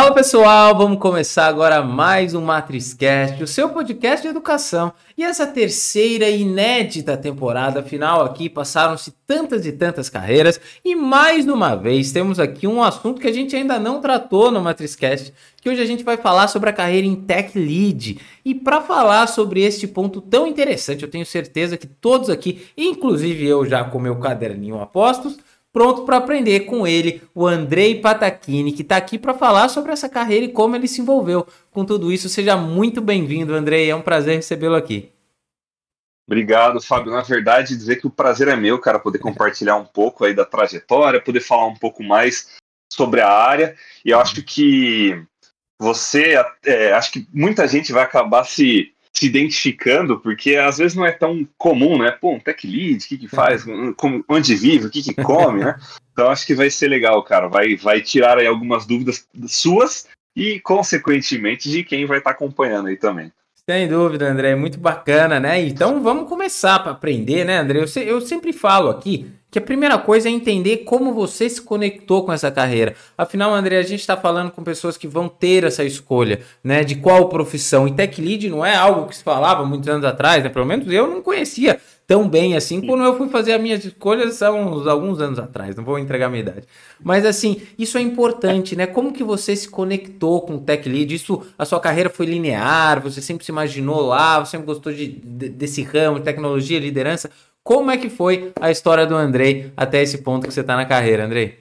Fala pessoal, vamos começar agora mais um MatrizCast, o seu podcast de educação. E essa terceira inédita temporada final aqui, passaram-se tantas e tantas carreiras e mais uma vez temos aqui um assunto que a gente ainda não tratou no MatrizCast, que hoje a gente vai falar sobre a carreira em Tech Lead. E para falar sobre este ponto tão interessante, eu tenho certeza que todos aqui, inclusive eu já com meu caderninho apostos, pronto para aprender com ele, o Andrei Patachini, que está aqui para falar sobre essa carreira e como ele se envolveu com tudo isso. Seja muito bem-vindo, Andrei. É um prazer recebê-lo aqui. Obrigado, Fábio. Na verdade, dizer que o prazer é meu, cara, poder compartilhar um pouco aí da trajetória, poder falar um pouco mais sobre a área. E eu acho que você, é, acho que muita gente vai acabar se se identificando, porque às vezes não é tão comum, né? Pô, um tech lead, o que que faz, como, onde vive, o que que come, né? Então acho que vai ser legal, cara. Vai, vai tirar aí algumas dúvidas suas e, consequentemente, de quem vai estar tá acompanhando aí também. Sem dúvida, André, muito bacana, né? Então vamos começar para aprender, né, André? Eu, se, eu sempre falo aqui que a primeira coisa é entender como você se conectou com essa carreira. Afinal, André, a gente está falando com pessoas que vão ter essa escolha, né? De qual profissão. E tech lead não é algo que se falava muitos anos atrás, né? Pelo menos eu não conhecia tão bem assim quando eu fui fazer as minhas escolhas há uns, alguns anos atrás. Não vou entregar a minha idade. Mas assim, isso é importante, né? Como que você se conectou com o tech lead? Isso, a sua carreira foi linear? Você sempre se imaginou lá? Você sempre gostou de, de desse ramo, tecnologia, liderança? Como é que foi a história do Andrei até esse ponto que você está na carreira, Andrei?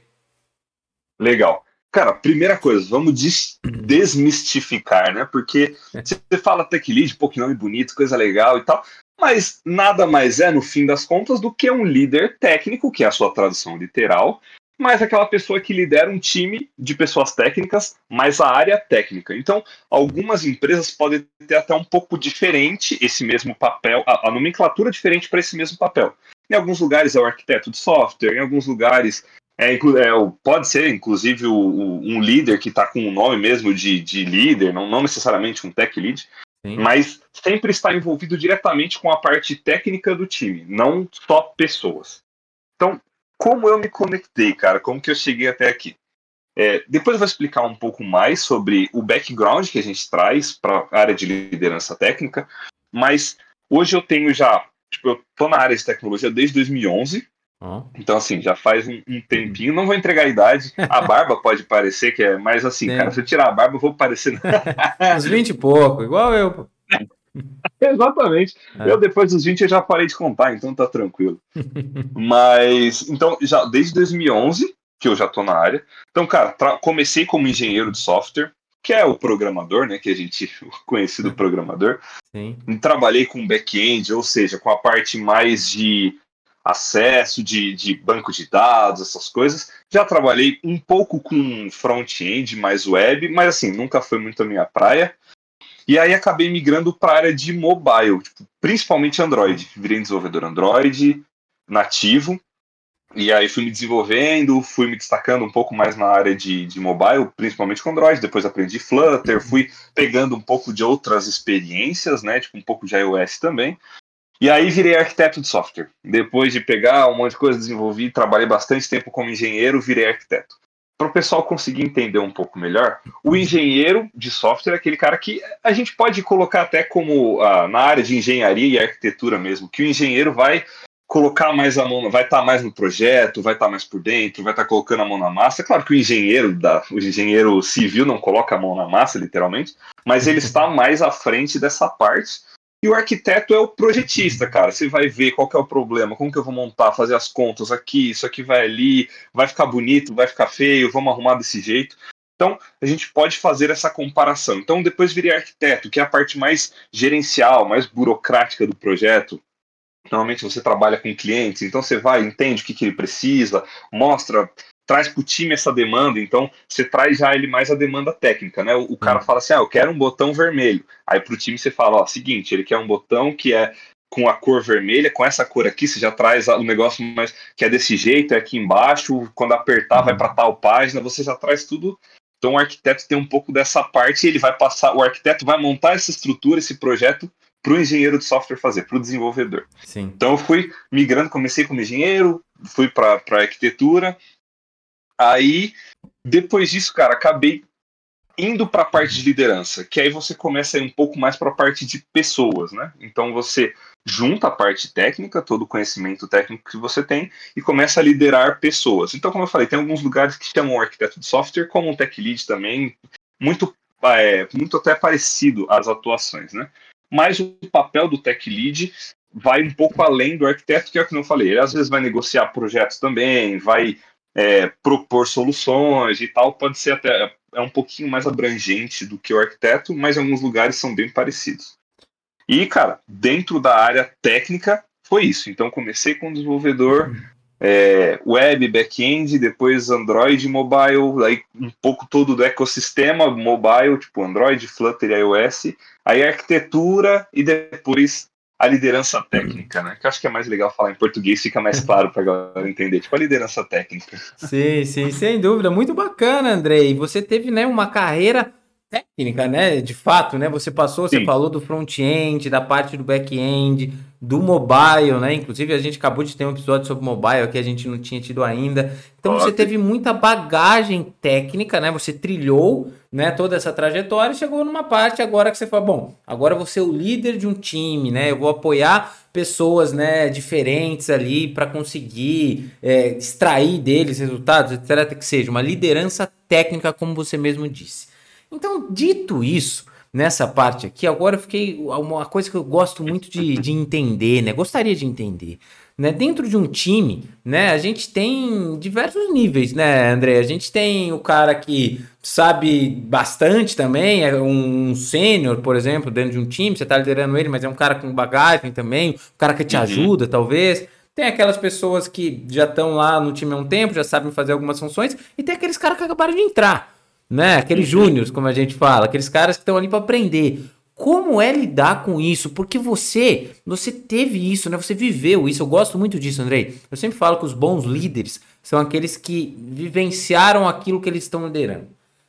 Legal. Cara, primeira coisa, vamos des desmistificar, né? Porque você fala tech lead, pô, que nome bonito, coisa legal e tal, mas nada mais é, no fim das contas, do que um líder técnico, que é a sua tradução literal, mas aquela pessoa que lidera um time de pessoas técnicas, mais a área técnica. Então, algumas empresas podem ter até um pouco diferente esse mesmo papel, a, a nomenclatura diferente para esse mesmo papel. Em alguns lugares é o arquiteto de software, em alguns lugares é, é, pode ser, inclusive, o, o, um líder que está com o nome mesmo de, de líder, não, não, necessariamente um tech lead, Sim. mas sempre está envolvido diretamente com a parte técnica do time, não só pessoas. Então, como eu me conectei, cara, como que eu cheguei até aqui. É, depois eu vou explicar um pouco mais sobre o background que a gente traz para a área de liderança técnica, mas hoje eu tenho já, tipo, eu tô na área de tecnologia desde 2011, oh. então assim, já faz um, um, tempinho, não vou entregar a idade, a barba pode parecer que é, mais assim, Sim. cara, se eu tirar a barba eu vou parecer... Uns 20 e pouco, igual eu, Exatamente. É. Eu depois dos 20 eu já parei de contar, então tá tranquilo. Mas, então, já desde 2011 que eu já tô na área. Então, cara, comecei como engenheiro de software, que é o programador, né, que a gente conhecido programador. Sim. Trabalhei com back-end, ou seja, com a parte mais de acesso de, de banco de dados, essas coisas. Já trabalhei um pouco com front-end, mais web, mas assim, nunca foi muito a minha praia. E aí acabei migrando para a área de mobile, tipo, principalmente Android. Virei desenvolvedor Android, nativo. E aí fui me desenvolvendo, fui me destacando um pouco mais na área de, de mobile, principalmente com Android. Depois aprendi Flutter, fui pegando um pouco de outras experiências, né? Tipo, um pouco de iOS também. E aí virei arquiteto de software. Depois de pegar um monte de coisa, desenvolvi, trabalhei bastante tempo como engenheiro, virei arquiteto para o pessoal conseguir entender um pouco melhor, o engenheiro de software é aquele cara que a gente pode colocar até como ah, na área de engenharia e arquitetura mesmo, que o engenheiro vai colocar mais a mão, vai estar tá mais no projeto, vai estar tá mais por dentro, vai estar tá colocando a mão na massa. É claro que o engenheiro da, o engenheiro civil não coloca a mão na massa, literalmente, mas ele está mais à frente dessa parte e o arquiteto é o projetista, cara. Você vai ver qual é o problema, como que eu vou montar, fazer as contas aqui, isso aqui vai ali, vai ficar bonito, vai ficar feio, vamos arrumar desse jeito. Então, a gente pode fazer essa comparação. Então, depois virei arquiteto, que é a parte mais gerencial, mais burocrática do projeto. Normalmente você trabalha com clientes, então você vai, entende o que, que ele precisa, mostra traz para o time essa demanda, então você traz já ele mais a demanda técnica, né? O, o cara hum. fala assim, ah, eu quero um botão vermelho. Aí para o time você fala, ó, seguinte, ele quer um botão que é com a cor vermelha, com essa cor aqui, você já traz o negócio mais que é desse jeito, é aqui embaixo, quando apertar vai para tal página, você já traz tudo. Então o arquiteto tem um pouco dessa parte, ele vai passar, o arquiteto vai montar essa estrutura, esse projeto para o engenheiro de software fazer, para o desenvolvedor. Sim. Então eu fui migrando, comecei como engenheiro, fui para arquitetura, Aí, depois disso, cara, acabei indo para a parte de liderança, que aí você começa a ir um pouco mais para a parte de pessoas, né? Então você junta a parte técnica, todo o conhecimento técnico que você tem, e começa a liderar pessoas. Então, como eu falei, tem alguns lugares que chamam arquiteto de software como um tech lead também, muito, é, muito até parecido às atuações, né? Mas o papel do tech lead vai um pouco além do arquiteto, que é o que eu falei. Ele às vezes vai negociar projetos também, vai é, propor soluções e tal, pode ser até é um pouquinho mais abrangente do que o arquiteto, mas em alguns lugares são bem parecidos. E, cara, dentro da área técnica, foi isso. Então, comecei com desenvolvedor é, web, back-end, depois Android mobile, aí um pouco todo do ecossistema mobile, tipo Android, Flutter e iOS, aí arquitetura e depois a liderança técnica, né? Que eu acho que é mais legal falar em português, fica mais claro para galera entender. Tipo, a liderança técnica. Sim, sim, sem dúvida. Muito bacana, Andrei. Você teve, né, uma carreira técnica, né? De fato, né? Você passou, Sim. você falou do front-end, da parte do back-end, do mobile, né? Inclusive, a gente acabou de ter um episódio sobre mobile que a gente não tinha tido ainda. Então, Ótimo. você teve muita bagagem técnica, né? Você trilhou, né, toda essa trajetória e chegou numa parte agora que você fala, bom, agora eu vou ser o líder de um time, né? Eu vou apoiar pessoas, né, diferentes ali para conseguir é, extrair deles resultados, etc. Que seja uma liderança técnica, como você mesmo disse. Então, dito isso, nessa parte aqui, agora eu fiquei. Uma coisa que eu gosto muito de, de entender, né? Gostaria de entender. Né? Dentro de um time, né, a gente tem diversos níveis, né, André? A gente tem o cara que sabe bastante também, é um sênior, por exemplo, dentro de um time, você está liderando ele, mas é um cara com bagagem também, um cara que te uhum. ajuda, talvez. Tem aquelas pessoas que já estão lá no time há um tempo, já sabem fazer algumas funções, e tem aqueles caras que acabaram de entrar né? Aqueles júniors, como a gente fala, aqueles caras que estão ali para aprender. Como é lidar com isso? Porque você, você teve isso, né? Você viveu isso. Eu gosto muito disso, Andrei. Eu sempre falo que os bons líderes são aqueles que vivenciaram aquilo que eles estão liderando.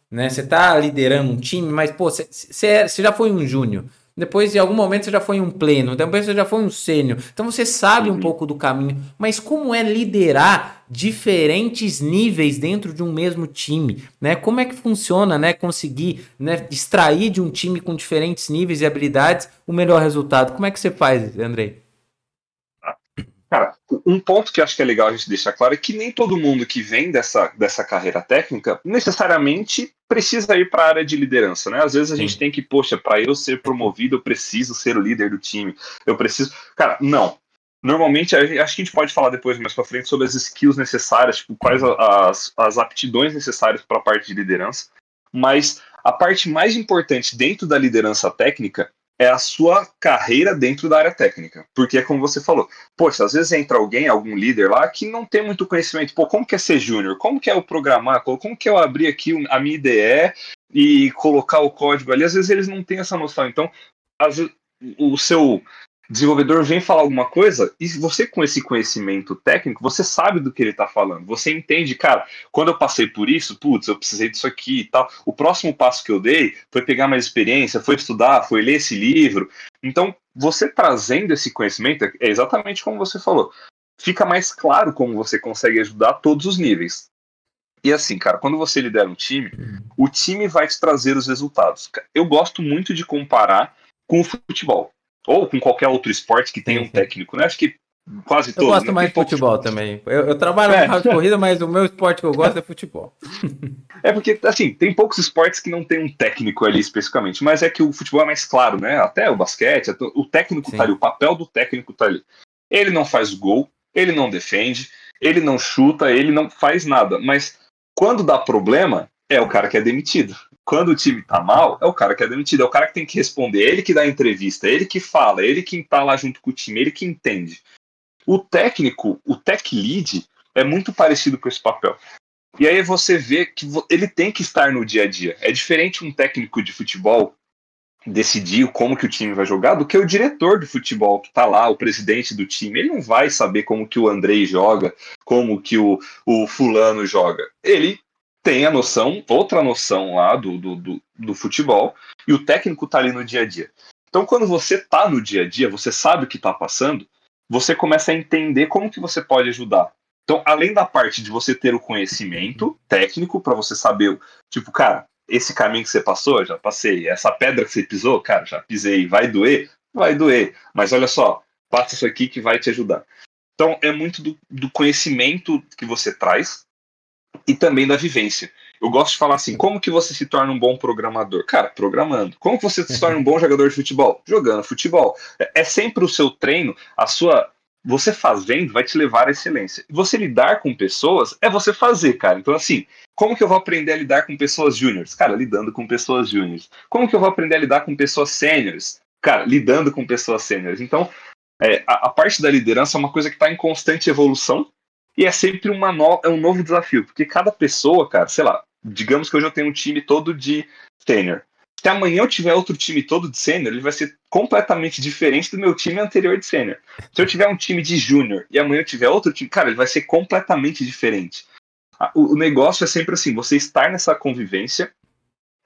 Né? Você está liderando um time, mas pô, você, você já foi um júnior. Depois, em algum momento, você já foi um pleno. Depois, você já foi um sênior. Então, você sabe um pouco do caminho. Mas como é liderar diferentes níveis dentro de um mesmo time? Né? Como é que funciona né? conseguir né? extrair de um time com diferentes níveis e habilidades o melhor resultado? Como é que você faz, Andrei? Cara, um ponto que acho que é legal a gente deixar claro é que nem todo mundo que vem dessa, dessa carreira técnica necessariamente precisa ir para a área de liderança, né? Às vezes a Sim. gente tem que, poxa, para eu ser promovido, eu preciso ser o líder do time. Eu preciso. Cara, não. Normalmente, acho que a gente pode falar depois mais para frente sobre as skills necessárias, tipo, quais as, as aptidões necessárias para a parte de liderança. Mas a parte mais importante dentro da liderança técnica é a sua carreira dentro da área técnica. Porque é como você falou, poxa, às vezes entra alguém, algum líder lá, que não tem muito conhecimento. Pô, como que é ser júnior? Como que é o programar? Como que é eu abrir aqui a minha IDE e colocar o código ali? Às vezes eles não têm essa noção. Então, vezes, o seu desenvolvedor vem falar alguma coisa e você com esse conhecimento técnico, você sabe do que ele está falando. Você entende, cara, quando eu passei por isso, putz, eu precisei disso aqui e tal. O próximo passo que eu dei foi pegar mais experiência, foi estudar, foi ler esse livro. Então, você trazendo esse conhecimento, é exatamente como você falou. Fica mais claro como você consegue ajudar todos os níveis. E assim, cara, quando você lidera um time, o time vai te trazer os resultados. Eu gosto muito de comparar com o futebol ou com qualquer outro esporte que tenha um técnico, né? Acho que quase todos. Eu gosto né? mais de futebol também. Eu, eu trabalho é. de corrida, mas o meu esporte que eu gosto é futebol. É porque, assim, tem poucos esportes que não tem um técnico ali especificamente, mas é que o futebol é mais claro, né? Até o basquete, o técnico Sim. tá ali, o papel do técnico tá ali. Ele não faz gol, ele não defende, ele não chuta, ele não faz nada, mas quando dá problema, é o cara que é demitido quando o time tá mal, é o cara que é demitido, é o cara que tem que responder, ele que dá entrevista, ele que fala, ele que tá lá junto com o time, ele que entende. O técnico, o tech lead, é muito parecido com esse papel. E aí você vê que ele tem que estar no dia a dia. É diferente um técnico de futebol decidir como que o time vai jogar do que o diretor de futebol que tá lá, o presidente do time. Ele não vai saber como que o Andrei joga, como que o, o fulano joga. Ele tem a noção, outra noção lá do, do, do, do futebol, e o técnico está ali no dia a dia. Então, quando você está no dia a dia, você sabe o que está passando, você começa a entender como que você pode ajudar. Então, além da parte de você ter o conhecimento técnico para você saber, tipo, cara, esse caminho que você passou, já passei. Essa pedra que você pisou, cara, já pisei. Vai doer? Vai doer. Mas olha só, faça isso aqui que vai te ajudar. Então, é muito do, do conhecimento que você traz e também da vivência. Eu gosto de falar assim, como que você se torna um bom programador? Cara, programando. Como que você se torna um bom jogador de futebol? Jogando futebol. É, é sempre o seu treino, a sua você fazendo vai te levar à excelência. Você lidar com pessoas é você fazer, cara. Então, assim, como que eu vou aprender a lidar com pessoas júniores? Cara, lidando com pessoas júniores. Como que eu vou aprender a lidar com pessoas sêniores? Cara, lidando com pessoas sêniores. Então, é, a, a, parte da liderança é uma coisa que está em constante evolução e é sempre uma no, é um novo desafio, porque cada pessoa, cara, sei lá, digamos que hoje eu tenho um time todo de sênior. Se amanhã eu tiver outro time todo de sênior, ele vai ser completamente diferente do meu time anterior de sênior. Se eu tiver um time de júnior e amanhã eu tiver outro time, cara, ele vai ser completamente diferente. O, negócio é sempre assim, você estar nessa convivência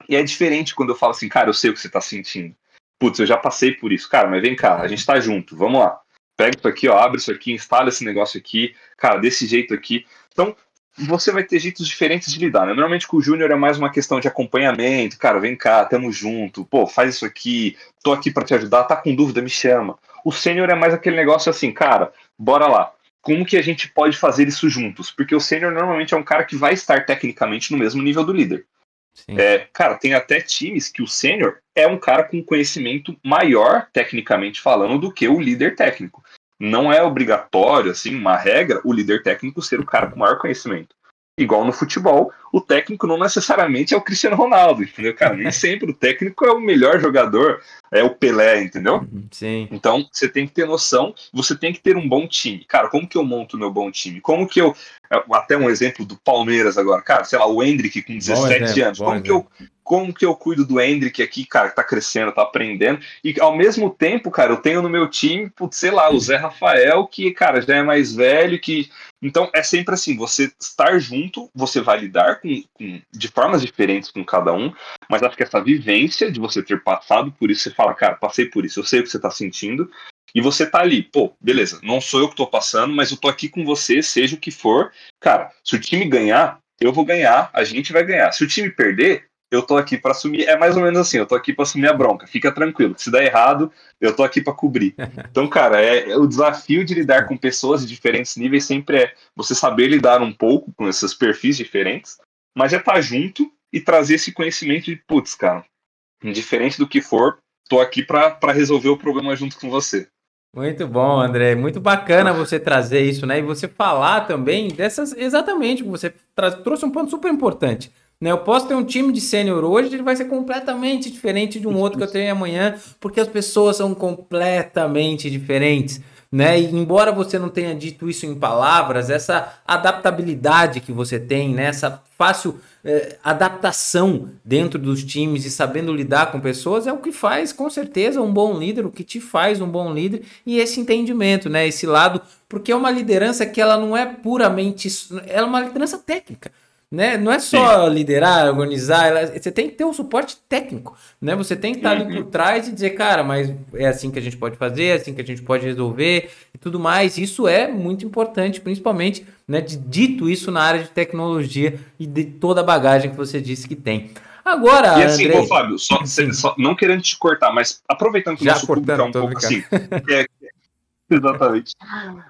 e é diferente quando eu falo assim, cara, eu sei o que você tá sentindo. Putz, eu já passei por isso. Cara, mas vem cá, a gente tá junto, vamos lá. Pega isso aqui, ó, abre isso aqui, instala esse negócio aqui, cara, desse jeito aqui. Então, você vai ter jeitos diferentes de lidar, né? Normalmente com o Júnior é mais uma questão de acompanhamento, cara, vem cá, tamo junto, pô, faz isso aqui, tô aqui para te ajudar, tá com dúvida, me chama. O sênior é mais aquele negócio assim, cara, bora lá. Como que a gente pode fazer isso juntos? Porque o sênior normalmente é um cara que vai estar tecnicamente no mesmo nível do líder. É, cara, tem até times que o sênior é um cara com conhecimento maior, tecnicamente falando, do que o líder técnico não é obrigatório, assim, uma regra, o líder técnico ser o cara com maior conhecimento. Igual no futebol, o técnico não necessariamente é o Cristiano Ronaldo, entendeu? Cara, nem sempre o técnico é o melhor jogador, é o Pelé, entendeu? Uhum, sim. Então, você tem que ter noção, você tem que ter um bom time. Cara, como que eu monto o meu bom time? Como que eu. Até um exemplo do Palmeiras agora, cara, sei lá, o Hendrick com 17 exemplo, anos. Como que, eu, como que eu cuido do Hendrick aqui, cara, que tá crescendo, tá aprendendo, e ao mesmo tempo, cara, eu tenho no meu time, putz, sei lá, o Zé Rafael, que, cara, já é mais velho, que. Então é sempre assim, você estar junto, você vai lidar com, com, de formas diferentes com cada um, mas acho que essa vivência de você ter passado por isso, você fala, cara, passei por isso, eu sei o que você tá sentindo, e você tá ali, pô, beleza, não sou eu que tô passando, mas eu tô aqui com você, seja o que for. Cara, se o time ganhar, eu vou ganhar, a gente vai ganhar. Se o time perder, eu tô aqui para assumir. É mais ou menos assim, eu tô aqui para assumir a bronca. Fica tranquilo. Se der errado, eu tô aqui para cobrir. Então, cara, é, é, o desafio de lidar com pessoas de diferentes níveis sempre é você saber lidar um pouco com esses perfis diferentes, mas é estar tá junto e trazer esse conhecimento de, putz, cara, indiferente do que for, tô aqui para resolver o problema junto com você. Muito bom, André. Muito bacana você trazer isso, né? E você falar também dessas. Exatamente, você trouxe um ponto super importante né? Eu posso ter um time de sênior hoje, ele vai ser completamente diferente de um outro que eu tenho amanhã, porque as pessoas são completamente diferentes. Né? E embora você não tenha dito isso em palavras, essa adaptabilidade que você tem, né? essa fácil eh, adaptação dentro dos times e sabendo lidar com pessoas é o que faz, com certeza, um bom líder, o que te faz um bom líder e esse entendimento, né? esse lado, porque é uma liderança que ela não é puramente, ela é uma liderança técnica. Né? Não é só Sim. liderar, organizar, ela, você tem que ter um suporte técnico, né? Você tem que estar ali por uhum. trás e dizer, cara, mas é assim que a gente pode fazer, é assim que a gente pode resolver e tudo mais. Isso é muito importante, principalmente, né? De, dito isso na área de tecnologia e de toda a bagagem que você disse que tem. Agora, e assim, Andrei... ô, Fábio, só, só, não querendo te cortar, mas aproveitando que o nosso público é um pouco assim, é, Exatamente.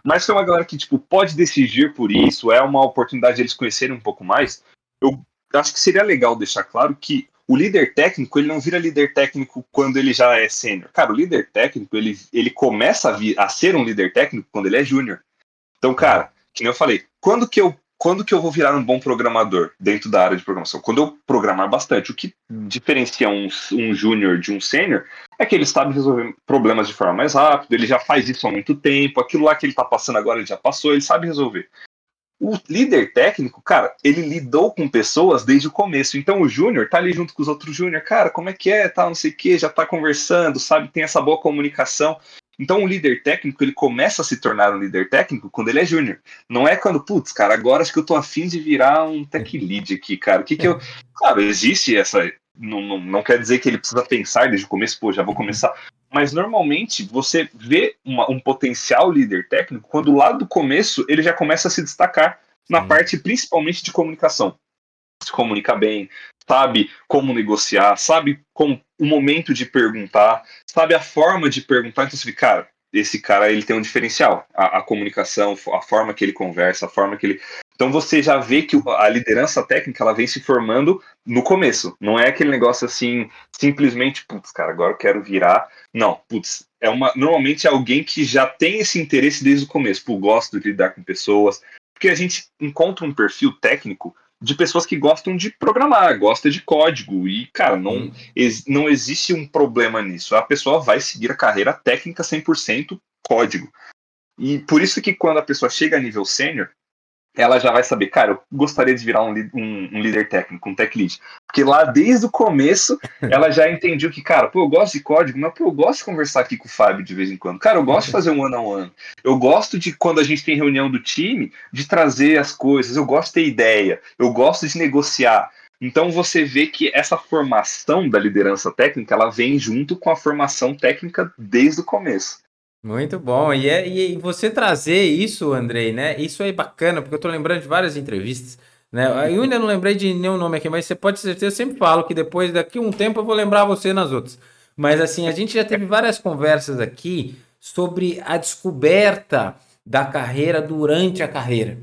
Mas tem uma galera que, tipo, pode decidir por isso, é uma oportunidade de eles conhecerem um pouco mais. Eu acho que seria legal deixar claro que o líder técnico, ele não vira líder técnico quando ele já é sênior. Cara, o líder técnico, ele, ele começa a, vir, a ser um líder técnico quando ele é júnior. Então, cara, que nem eu falei, quando que eu quando que eu vou virar um bom programador dentro da área de programação? Quando eu programar bastante. O que diferencia um, um júnior de um sênior é que ele sabe resolver problemas de forma mais rápida, ele já faz isso há muito tempo, aquilo lá que ele está passando agora ele já passou, ele sabe resolver. O líder técnico, cara, ele lidou com pessoas desde o começo. Então o júnior tá ali junto com os outros júnior, cara, como é que é, tal, não sei o que, já tá conversando, sabe, tem essa boa comunicação. Então o líder técnico, ele começa a se tornar um líder técnico quando ele é júnior. Não é quando, putz, cara, agora acho que eu tô afim de virar um tech lead aqui, cara. O que que eu... Claro, existe essa... Não, não, não quer dizer que ele precisa pensar desde o começo, pô, já vou começar. Mas normalmente você vê uma, um potencial líder técnico quando lá do começo ele já começa a se destacar na parte principalmente de comunicação se comunica bem, sabe como negociar, sabe como o momento de perguntar, sabe a forma de perguntar. Então, você fica, cara, esse cara ele tem um diferencial. A, a, comunicação, a forma que ele conversa, a forma que ele. Então você já vê que a liderança técnica ela vem se formando no começo. Não é aquele negócio assim, simplesmente, putz, cara, agora eu quero virar. Não, putz, é uma. Normalmente é alguém que já tem esse interesse desde o começo. Pô, gosto de lidar com pessoas. Porque a gente encontra um perfil técnico de pessoas que gostam de programar, gosta de código e, cara, não, hum. ex, não existe um problema nisso. A pessoa vai seguir a carreira técnica 100% código. E por isso que quando a pessoa chega a nível sênior, ela já vai saber, cara, eu gostaria de virar um, um, um, líder técnico, um tech lead. Porque lá, desde o começo, ela já entendeu que, cara, pô, eu gosto de código, mas pô, eu gosto de conversar aqui com o Fábio de vez em quando. Cara, eu gosto de fazer um ano a ano. Eu gosto de, quando a gente tem reunião do time, de trazer as coisas. Eu gosto de ter ideia. Eu gosto de negociar. Então você vê que essa formação da liderança técnica, ela vem junto com a formação técnica desde o começo. Muito bom. E, é, e você trazer isso, Andrei, né? Isso é bacana, porque eu tô lembrando de várias entrevistas. Né? Eu ainda não lembrei de nenhum nome aqui, mas você pode ter certeza, eu sempre falo que depois, daqui um tempo, eu vou lembrar você nas outras. Mas assim, a gente já teve várias conversas aqui sobre a descoberta da carreira durante a carreira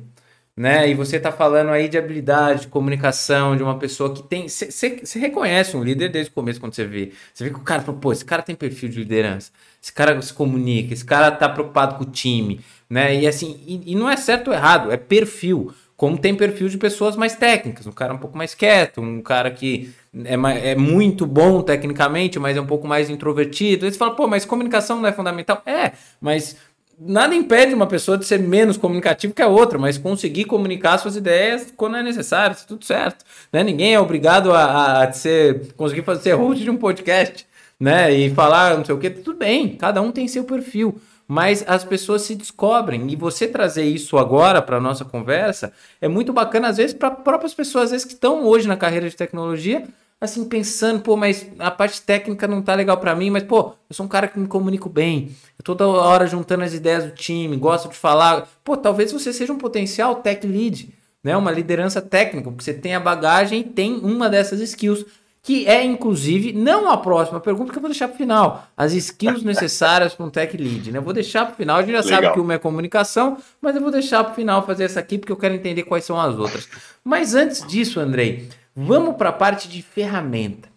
né? E você está falando aí de habilidade, de comunicação, de uma pessoa que tem. Você reconhece um líder desde o começo quando você vê. Você vê que o cara fala, pô, esse cara tem perfil de liderança, esse cara se comunica, esse cara tá preocupado com o time, né? E assim, e, e não é certo ou errado, é perfil. Como tem perfil de pessoas mais técnicas, um cara um pouco mais quieto, um cara que é, é muito bom tecnicamente, mas é um pouco mais introvertido. Aí você fala, pô, mas comunicação não é fundamental? É, mas nada impede uma pessoa de ser menos comunicativa que a outra, mas conseguir comunicar suas ideias quando é necessário, tudo certo. Né? Ninguém é obrigado a, a ser, conseguir fazer host de um podcast, né? E falar não sei o que, tudo bem, cada um tem seu perfil. Mas as pessoas se descobrem e você trazer isso agora para nossa conversa é muito bacana, às vezes, para próprias pessoas às vezes, que estão hoje na carreira de tecnologia, assim, pensando, pô, mas a parte técnica não tá legal para mim, mas, pô, eu sou um cara que me comunico bem, eu toda hora juntando as ideias do time, gosto de falar. Pô, talvez você seja um potencial tech lead, né? Uma liderança técnica, porque você tem a bagagem e tem uma dessas skills, que é, inclusive, não a próxima pergunta que eu vou deixar para o final. As skills necessárias para um tech lead, né? Eu vou deixar para o final, a gente já Legal. sabe que uma é comunicação, mas eu vou deixar para o final fazer essa aqui, porque eu quero entender quais são as outras. Mas antes disso, Andrei, Vamos para a parte de ferramenta.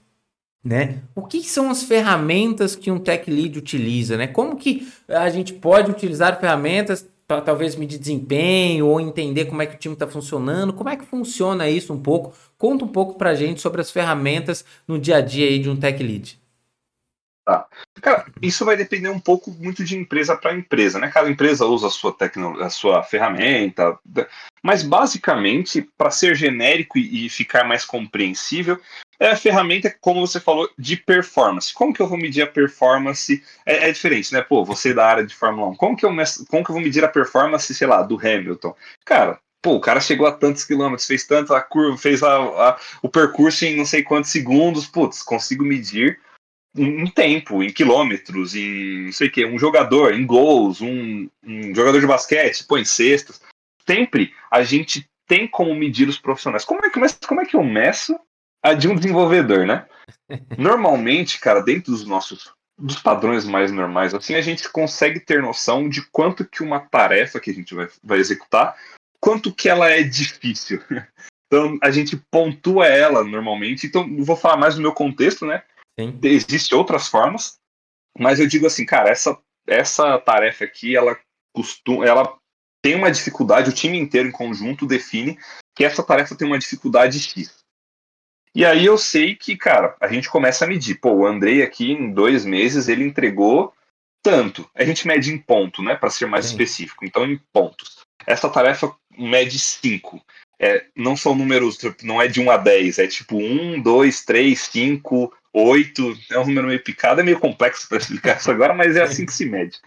Né? O que são as ferramentas que um tech lead utiliza? Né? Como que a gente pode utilizar ferramentas para talvez medir desempenho ou entender como é que o time está funcionando? Como é que funciona isso um pouco? Conta um pouco para a gente sobre as ferramentas no dia a dia aí de um tech lead. Tá. Cara, isso vai depender um pouco muito de empresa para empresa, né? Cada empresa usa a sua tecnologia, a sua ferramenta, mas basicamente, para ser genérico e ficar mais compreensível, é a ferramenta, como você falou, de performance. Como que eu vou medir a performance? É, é diferente, né? Pô, você da área de Fórmula 1, como que, eu, como que eu vou medir a performance, sei lá, do Hamilton? Cara, pô, o cara chegou a tantos quilômetros, fez tanta curva, fez a, a, o percurso em não sei quantos segundos, putz, consigo medir em tempo, em quilômetros, em não sei o que, um jogador, em gols, um, um jogador de basquete, põe cestas. Sempre a gente tem como medir os profissionais. Como é que, como é que eu meço a de um desenvolvedor, né? Normalmente, cara, dentro dos nossos dos padrões mais normais, assim, a gente consegue ter noção de quanto que uma tarefa que a gente vai, vai executar, quanto que ela é difícil. Então, a gente pontua ela normalmente. Então, vou falar mais do meu contexto, né? Existem outras formas, mas eu digo assim, cara, essa, essa tarefa aqui, ela costuma, ela tem uma dificuldade, o time inteiro em conjunto define que essa tarefa tem uma dificuldade X. E aí eu sei que, cara, a gente começa a medir. Pô, o Andrei aqui em dois meses ele entregou tanto. A gente mede em ponto, né, para ser mais Sim. específico. Então em pontos. Essa tarefa mede 5. É, não são números, não é de 1 a 10, é tipo 1, 2, 3, 5, 8, é um número meio picado, é meio complexo para explicar isso agora, mas é assim que se mede.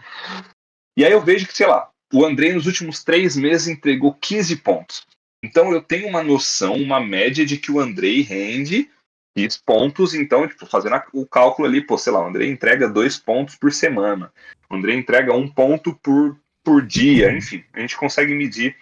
E aí eu vejo que, sei lá, o André nos últimos três meses entregou 15 pontos. Então eu tenho uma noção, uma média de que o Andrei rende X pontos, então, tipo, fazendo o cálculo ali, pô, sei lá, o André entrega dois pontos por semana, o André entrega um ponto por, por dia, enfim, a gente consegue medir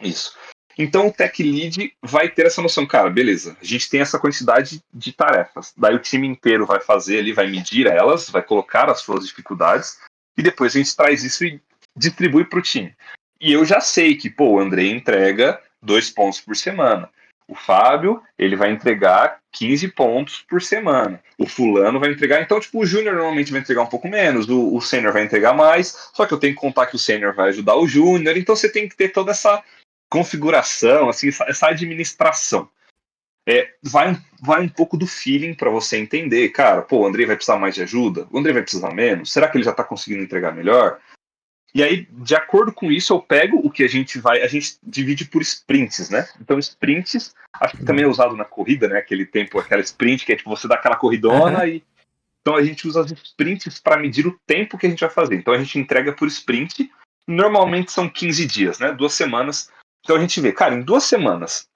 isso. Então o tech lead vai ter essa noção, cara, beleza, a gente tem essa quantidade de tarefas. Daí o time inteiro vai fazer ali, vai medir elas, vai colocar as suas dificuldades, e depois a gente traz isso e distribui para o time. E eu já sei que, pô, o André entrega dois pontos por semana. O Fábio, ele vai entregar 15 pontos por semana. O fulano vai entregar. Então, tipo, o Júnior normalmente vai entregar um pouco menos, o, o Sênior vai entregar mais. Só que eu tenho que contar que o Sênior vai ajudar o Júnior. Então, você tem que ter toda essa configuração, assim, essa administração. É, vai, vai um pouco do feeling para você entender, cara, pô, o André vai precisar mais de ajuda? O André vai precisar menos? Será que ele já está conseguindo entregar melhor? E aí, de acordo com isso, eu pego o que a gente vai. A gente divide por sprints, né? Então, sprints, acho que também é usado na corrida, né? Aquele tempo, aquela sprint, que é tipo você dá aquela corridona uhum. e. Então a gente usa as sprints para medir o tempo que a gente vai fazer. Então a gente entrega por sprint. Normalmente são 15 dias, né? Duas semanas. Então a gente vê, cara, em duas semanas,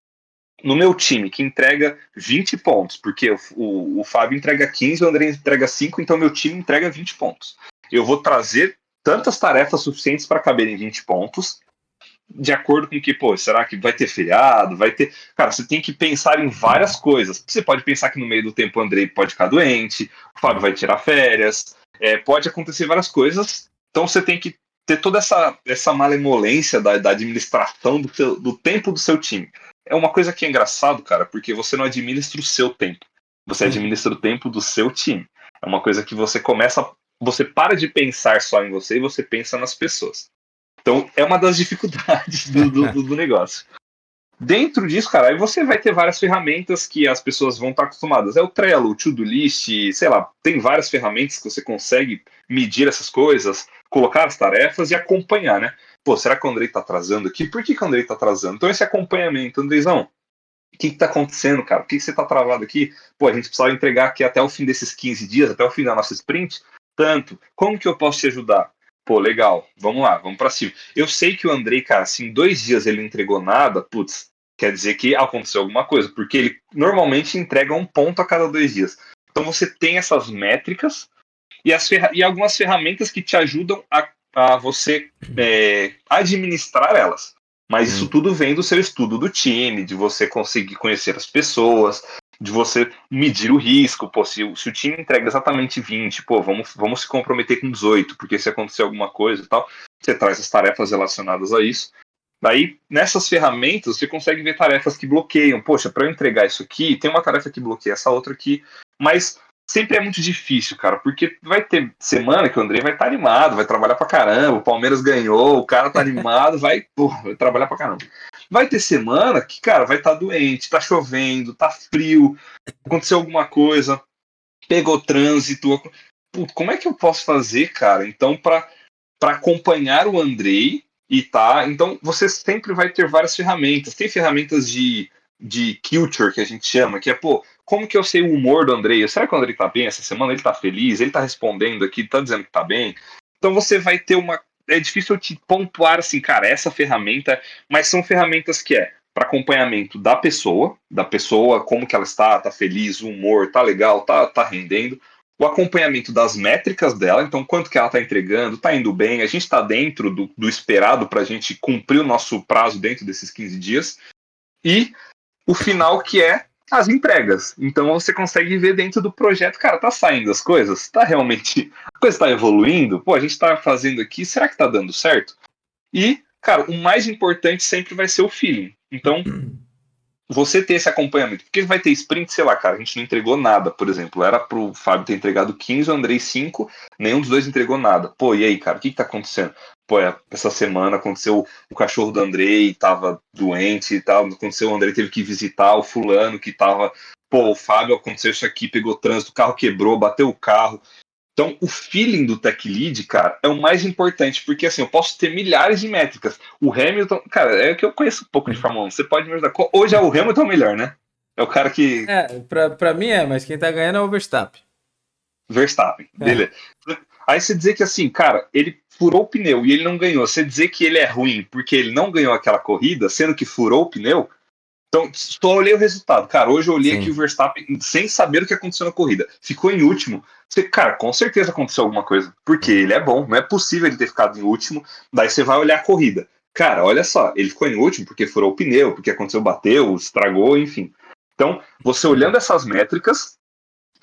no meu time, que entrega 20 pontos, porque o, o, o Fábio entrega 15, o André entrega 5, então meu time entrega 20 pontos. Eu vou trazer tantas tarefas suficientes para caber em 20 pontos, de acordo com que, pô, será que vai ter feriado? Vai ter. Cara, você tem que pensar em várias coisas. Você pode pensar que no meio do tempo o Andrei pode ficar doente, o Fábio vai tirar férias, é, pode acontecer várias coisas. Então você tem que ter toda essa, essa malemolência da, da administração do, do tempo do seu time. É uma coisa que é engraçado, cara, porque você não administra o seu tempo. Você administra o tempo do seu time. É uma coisa que você começa você para de pensar só em você e você pensa nas pessoas. Então, é uma das dificuldades do, do, do negócio. Dentro disso, cara, aí você vai ter várias ferramentas que as pessoas vão estar acostumadas. É o Trello, o To-Do List, sei lá, tem várias ferramentas que você consegue medir essas coisas, colocar as tarefas e acompanhar, né? Pô, será que o Andrei tá atrasando aqui? Por que, que o Andrei tá atrasando? Então, esse acompanhamento, Andreizão, o que, que tá acontecendo, cara? Por que, que você tá travado aqui? Pô, a gente precisava entregar aqui até o fim desses 15 dias, até o fim da nossa sprint tanto. Como que eu posso te ajudar? Pô, legal, vamos lá, vamos para cima. Eu sei que o Andrei, cara, se em dois dias ele não entregou nada, putz, quer dizer que aconteceu alguma coisa, porque ele normalmente entrega um ponto a cada dois dias. Então você tem essas métricas e, as e algumas ferramentas que te ajudam a, a você é, administrar elas. Mas isso uhum. tudo vem do seu estudo do time, de você conseguir conhecer as pessoas, de você medir o risco. Pô, se, se, o time entrega exatamente 20, pô, vamos, vamos se comprometer com 18, porque se acontecer alguma coisa e tal, você traz as tarefas relacionadas a isso. Daí, nessas ferramentas, você consegue ver tarefas que bloqueiam. Poxa, para eu entregar isso aqui, tem uma tarefa que bloqueia essa outra aqui, mas sempre é muito difícil, cara, porque vai ter semana que o André vai estar tá animado, vai trabalhar pra caramba, o Palmeiras ganhou, o cara tá animado, vai, porra, vai trabalhar pra caramba. Vai ter semana que, cara, vai estar tá doente, tá chovendo, tá frio, aconteceu alguma coisa, pegou trânsito. como é que eu posso fazer, cara, então, para acompanhar o Andrei e tá. Então, você sempre vai ter várias ferramentas. Tem ferramentas de, de culture, que a gente chama, que é, pô, como que eu sei o humor do Andrei? Será que o Andrei tá bem essa semana? Ele tá feliz? Ele tá respondendo aqui? Tá dizendo que tá bem? Então, você vai ter uma é difícil eu te pontuar assim, cara, essa ferramenta, mas são ferramentas que é para acompanhamento da pessoa, da pessoa, como que ela está, tá feliz, o humor, tá legal, tá, tá rendendo, o acompanhamento das métricas dela, então quanto que ela está entregando, tá indo bem, a gente está dentro do, do esperado para a gente cumprir o nosso prazo dentro desses 15 dias, e o final que é as entregas. Então você consegue ver dentro do projeto, cara, tá saindo as coisas? Tá realmente. A coisa tá evoluindo? Pô, a gente tá fazendo aqui, será que tá dando certo? E, cara, o mais importante sempre vai ser o feeling. Então, você ter esse acompanhamento. Porque vai ter sprint, sei lá, cara, a gente não entregou nada, por exemplo. Era pro Fábio ter entregado 15, o Andrei 5, nenhum dos dois entregou nada. Pô, e aí, cara, o que, que tá acontecendo? Pô, é, essa semana aconteceu o cachorro do Andrei tava doente e tal. Aconteceu, o Andrei teve que visitar o fulano que tava. Pô, o Fábio aconteceu isso aqui, pegou trânsito, o carro quebrou, bateu o carro. Então, o feeling do tech lead, cara, é o mais importante, porque assim, eu posso ter milhares de métricas. O Hamilton, cara, é que eu conheço um pouco de Fórmula 1. Você pode me ajudar. Hoje é o Hamilton melhor, né? É o cara que. É, pra, pra mim é, mas quem tá ganhando é o Verstappen. Verstappen, é. beleza. Aí você dizer que assim, cara, ele furou o pneu e ele não ganhou. Você dizer que ele é ruim porque ele não ganhou aquela corrida, sendo que furou o pneu, então, só olhei o resultado. Cara, hoje eu olhei Sim. aqui o Verstappen sem saber o que aconteceu na corrida. Ficou em último. Você, cara, com certeza aconteceu alguma coisa. Porque ele é bom. Não é possível ele ter ficado em último. Daí você vai olhar a corrida. cara, olha só, ele ficou em último porque furou o pneu, porque aconteceu, bateu, estragou, enfim. Então, você olhando essas métricas,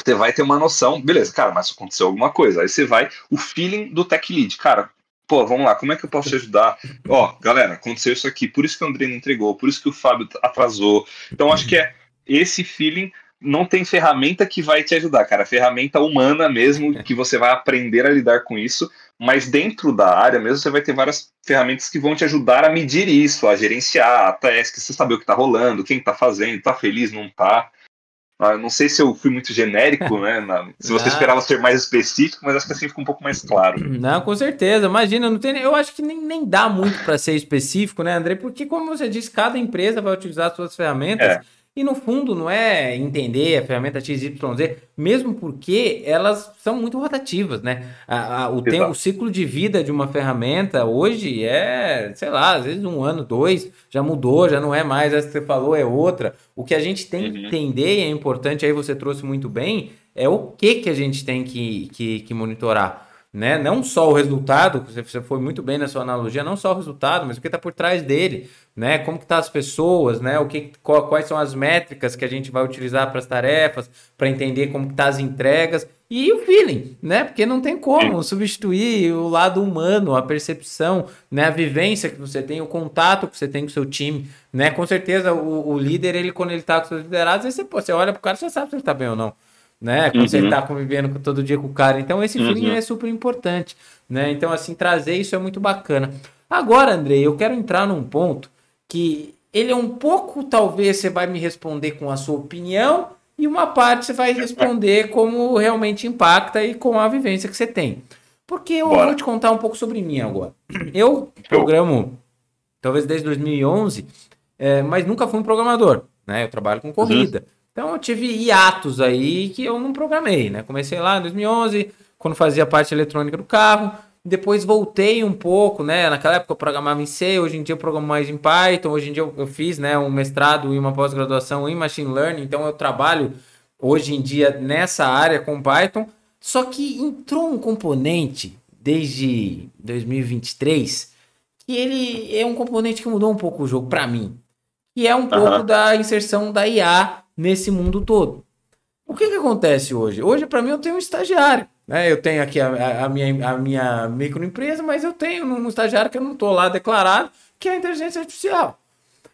você vai ter uma noção, beleza, cara, mas aconteceu alguma coisa. Aí você vai, o feeling do tech lead, cara, pô, vamos lá, como é que eu posso te ajudar? Ó, galera, aconteceu isso aqui, por isso que o André não entregou, por isso que o Fábio atrasou. Então, acho que é esse feeling não tem ferramenta que vai te ajudar, cara. Ferramenta humana mesmo, que você vai aprender a lidar com isso. Mas dentro da área mesmo, você vai ter várias ferramentas que vão te ajudar a medir isso, a gerenciar a task, você saber o que tá rolando, quem tá fazendo, tá feliz, não tá. Ah, não sei se eu fui muito genérico, né? Na, se você esperava ser mais específico, mas acho que assim fica um pouco mais claro. Não, com certeza. Imagina, não tem, eu acho que nem, nem dá muito para ser específico, né, André? Porque, como você disse, cada empresa vai utilizar suas ferramentas. É. E no fundo não é entender a ferramenta XYZ, mesmo porque elas são muito rotativas, né? A, a, o, tempo, o ciclo de vida de uma ferramenta hoje é, sei lá, às vezes um ano, dois, já mudou, já não é mais essa que você falou, é outra. O que a gente tem que uhum. entender, e é importante, aí você trouxe muito bem, é o que, que a gente tem que, que, que monitorar né? Não só o resultado, você foi muito bem na sua analogia, não só o resultado, mas o que está por trás dele, né? Como que tá as pessoas, né? O que, quais são as métricas que a gente vai utilizar para as tarefas, para entender como que tá as entregas e o feeling, né? Porque não tem como substituir o lado humano, a percepção, né? A vivência que você tem, o contato que você tem com o seu time, né? Com certeza o, o líder, ele quando ele está com seus liderados, você, pô, você olha pro cara, você sabe se ele está bem ou não né? Quando uhum. você tá convivendo todo dia com o cara. Então, esse feeling uhum. é super importante, né? Então, assim, trazer isso é muito bacana. Agora, Andrei, eu quero entrar num ponto que ele é um pouco, talvez você vai me responder com a sua opinião e uma parte você vai responder como realmente impacta e com a vivência que você tem. Porque eu Bora. vou te contar um pouco sobre mim agora. Eu programo, talvez desde 2011, é, mas nunca fui um programador, né? Eu trabalho com corrida. Uhum. Então eu tive hiatos aí que eu não programei, né? Comecei lá em 2011, quando fazia parte eletrônica do carro, depois voltei um pouco, né? Naquela época eu programava em C, hoje em dia eu programo mais em Python, hoje em dia eu, eu fiz, né, um mestrado e uma pós-graduação em Machine Learning, então eu trabalho hoje em dia nessa área com Python, só que entrou um componente desde 2023 que ele é um componente que mudou um pouco o jogo para mim, e é um pouco da inserção da IA nesse mundo todo. O que, que acontece hoje? Hoje, para mim, eu tenho um estagiário. Né? Eu tenho aqui a, a, minha, a minha microempresa, mas eu tenho um estagiário que eu não estou lá declarado, que é a inteligência artificial.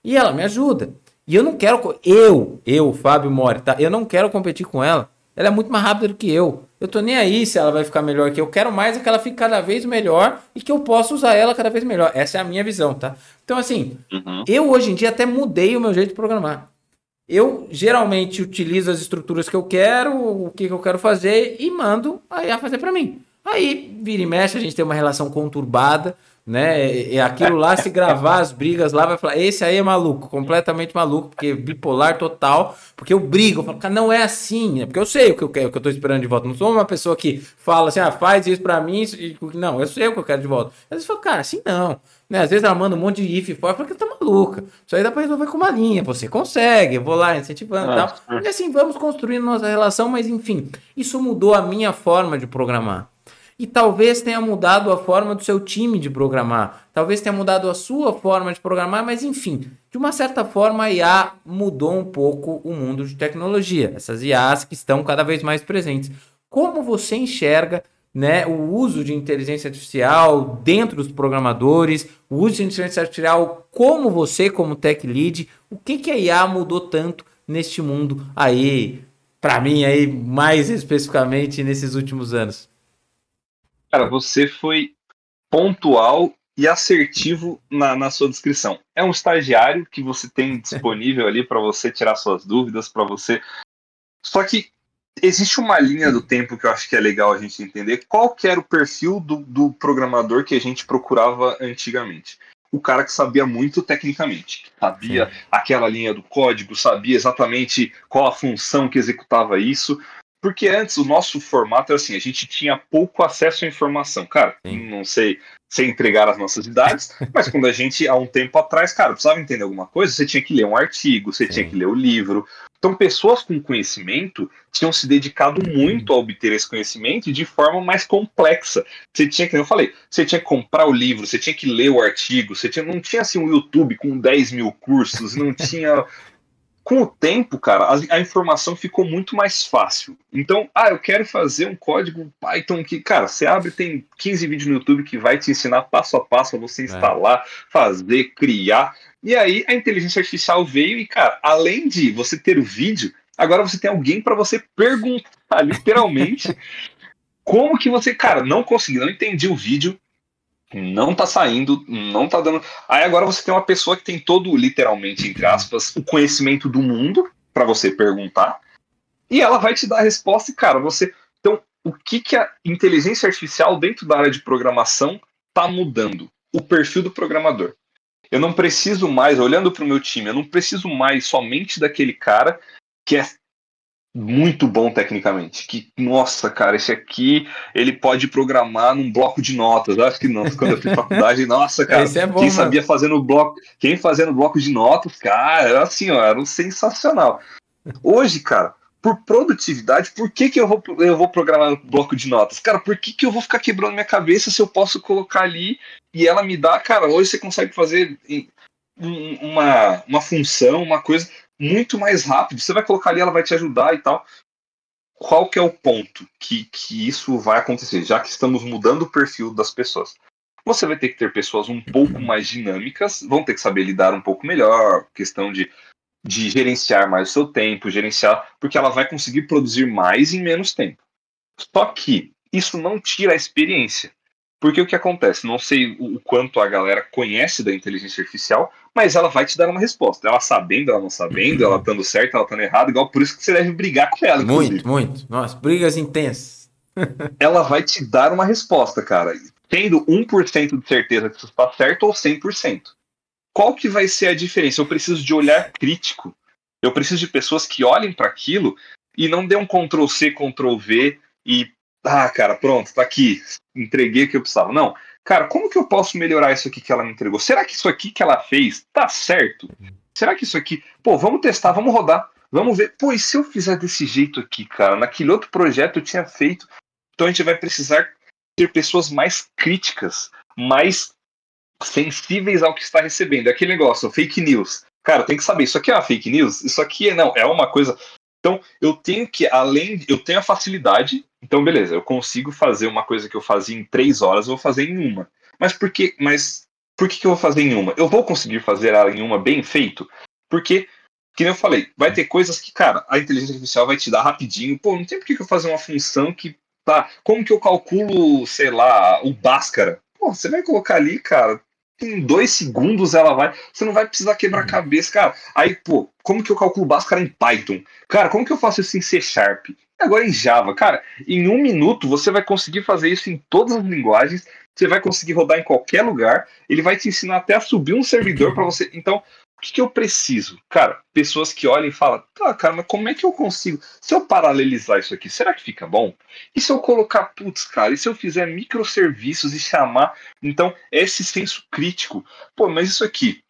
E ela me ajuda. E eu não quero. Eu, eu, Fábio Mori, tá? Eu não quero competir com ela. Ela é muito mais rápida do que eu. Eu tô nem aí se ela vai ficar melhor que eu. Quero mais é que ela fique cada vez melhor e que eu possa usar ela cada vez melhor. Essa é a minha visão, tá? Então, assim, uhum. eu hoje em dia até mudei o meu jeito de programar. Eu geralmente utilizo as estruturas que eu quero, o que, que eu quero fazer e mando a IA fazer para mim. Aí, vira e mexe, a gente tem uma relação conturbada, né? E aquilo lá, se gravar as brigas lá, vai falar: esse aí é maluco, completamente maluco, porque bipolar total. Porque eu brigo, eu falo, cara, não é assim, né? Porque eu sei o que eu quero, o que eu tô esperando de volta. Não sou uma pessoa que fala assim, ah, faz isso pra mim. Não, eu sei o que eu quero de volta. Às vezes eu falo, cara, assim não. Né? Às vezes ela manda um monte de if fora, porque tá maluca. Isso aí dá pra resolver com uma linha. Você consegue, eu vou lá incentivando e tal. E assim, vamos construindo nossa relação, mas enfim, isso mudou a minha forma de programar. E talvez tenha mudado a forma do seu time de programar. Talvez tenha mudado a sua forma de programar, mas enfim, de uma certa forma a IA mudou um pouco o mundo de tecnologia. Essas IAs que estão cada vez mais presentes. Como você enxerga né, o uso de inteligência artificial dentro dos programadores, o uso de inteligência artificial como você, como tech lead, o que, que a IA mudou tanto neste mundo aí, para mim aí mais especificamente nesses últimos anos? Cara, você foi pontual e assertivo na, na sua descrição. É um estagiário que você tem disponível ali para você tirar suas dúvidas, para você. Só que existe uma linha do tempo que eu acho que é legal a gente entender qual que era o perfil do, do programador que a gente procurava antigamente. O cara que sabia muito tecnicamente, sabia Sim. aquela linha do código, sabia exatamente qual a função que executava isso. Porque antes o nosso formato era assim, a gente tinha pouco acesso à informação. Cara, Sim. não sei sem entregar as nossas idades, mas quando a gente, há um tempo atrás, cara, precisava entender alguma coisa, você tinha que ler um artigo, você Sim. tinha que ler o livro. Então, pessoas com conhecimento tinham se dedicado muito a obter esse conhecimento de forma mais complexa. Você tinha, que eu falei, você tinha que comprar o livro, você tinha que ler o artigo, você tinha, não tinha assim um YouTube com 10 mil cursos, não tinha com o tempo, cara, a, a, informação ficou muito mais fácil. Então, ah, eu quero fazer um código Python que, cara, você abre, tem 15 vídeos no YouTube que vai te ensinar passo a passo a você é. instalar, é. fazer, criar. E aí a inteligência artificial veio e, cara, além de você ter o vídeo, agora você tem alguém para você perguntar, literalmente, como que você, cara, não consegui, não entendi o vídeo, não tá saindo, não tá dando. Aí agora você tem uma pessoa que tem todo, literalmente, entre aspas, o conhecimento do mundo para você perguntar, e ela vai te dar a resposta, e, cara, você. Então, o que, que a inteligência artificial dentro da área de programação tá mudando? O perfil do programador. Eu não preciso mais, olhando para o meu time, eu não preciso mais somente daquele cara que é muito bom tecnicamente. Que, nossa, cara, esse aqui ele pode programar num bloco de notas. Eu acho que não, quando eu fiz faculdade, nossa, cara, é bom, quem sabia fazer no bloco, quem fazia no bloco de notas, cara, era assim, ó, era um sensacional. Hoje, cara, por produtividade, por que, que eu, vou, eu vou programar no bloco de notas? Cara, por que, que eu vou ficar quebrando minha cabeça se eu posso colocar ali e ela me dá, cara, hoje você consegue fazer uma, uma função, uma coisa muito mais rápido. Você vai colocar ali, ela vai te ajudar e tal. Qual que é o ponto que, que isso vai acontecer? Já que estamos mudando o perfil das pessoas. Você vai ter que ter pessoas um pouco mais dinâmicas, vão ter que saber lidar um pouco melhor, questão de, de gerenciar mais o seu tempo, gerenciar, porque ela vai conseguir produzir mais em menos tempo. Só que isso não tira a experiência. Porque o que acontece? Não sei o quanto a galera conhece da inteligência artificial, mas ela vai te dar uma resposta. Ela sabendo, ela não sabendo, ela estando certa, ela estando errada, igual por isso que você deve brigar com ela. Inclusive. Muito, muito. Nossa, brigas intensas. ela vai te dar uma resposta, cara. Tendo 1% de certeza que isso está certo ou 100%. Qual que vai ser a diferença? Eu preciso de olhar crítico. Eu preciso de pessoas que olhem para aquilo e não dê um Ctrl C, Ctrl V e ah, cara, pronto, tá aqui, entreguei o que eu precisava. Não, cara, como que eu posso melhorar isso aqui que ela me entregou? Será que isso aqui que ela fez tá certo? Será que isso aqui, pô, vamos testar, vamos rodar, vamos ver. Pô, e se eu fizer desse jeito aqui, cara? Naquele outro projeto eu tinha feito. Então a gente vai precisar ter pessoas mais críticas, mais sensíveis ao que está recebendo. É aquele negócio, fake news. Cara, tem que saber, isso aqui é uma fake news? Isso aqui é não, é uma coisa. Então, eu tenho que, além, eu tenho a facilidade então, beleza, eu consigo fazer uma coisa que eu fazia em três horas, eu vou fazer em uma. Mas por que, mas por que, que eu vou fazer em uma? Eu vou conseguir fazer ela em uma bem feito? Porque, que eu falei, vai ter coisas que, cara, a inteligência artificial vai te dar rapidinho. Pô, não tem por que, eu fazer uma função que. Tá, como que eu calculo, sei lá, o Bhaskara? Pô, você vai colocar ali, cara, em dois segundos ela vai. Você não vai precisar quebrar a cabeça, cara. Aí, pô, como que eu calculo Bhaskara em Python? Cara, como que eu faço isso em C Sharp? Agora em Java, cara, em um minuto você vai conseguir fazer isso em todas as linguagens, você vai conseguir rodar em qualquer lugar, ele vai te ensinar até a subir um servidor para você. Então, o que, que, eu preciso? Cara, pessoas que olhem e falam, tá, cara, mas como é que eu consigo? Se eu paralelizar isso aqui, será que fica bom? E se eu colocar, putz, cara, e se eu fizer microserviços e chamar? Então, esse senso crítico. Pô, mas isso aqui,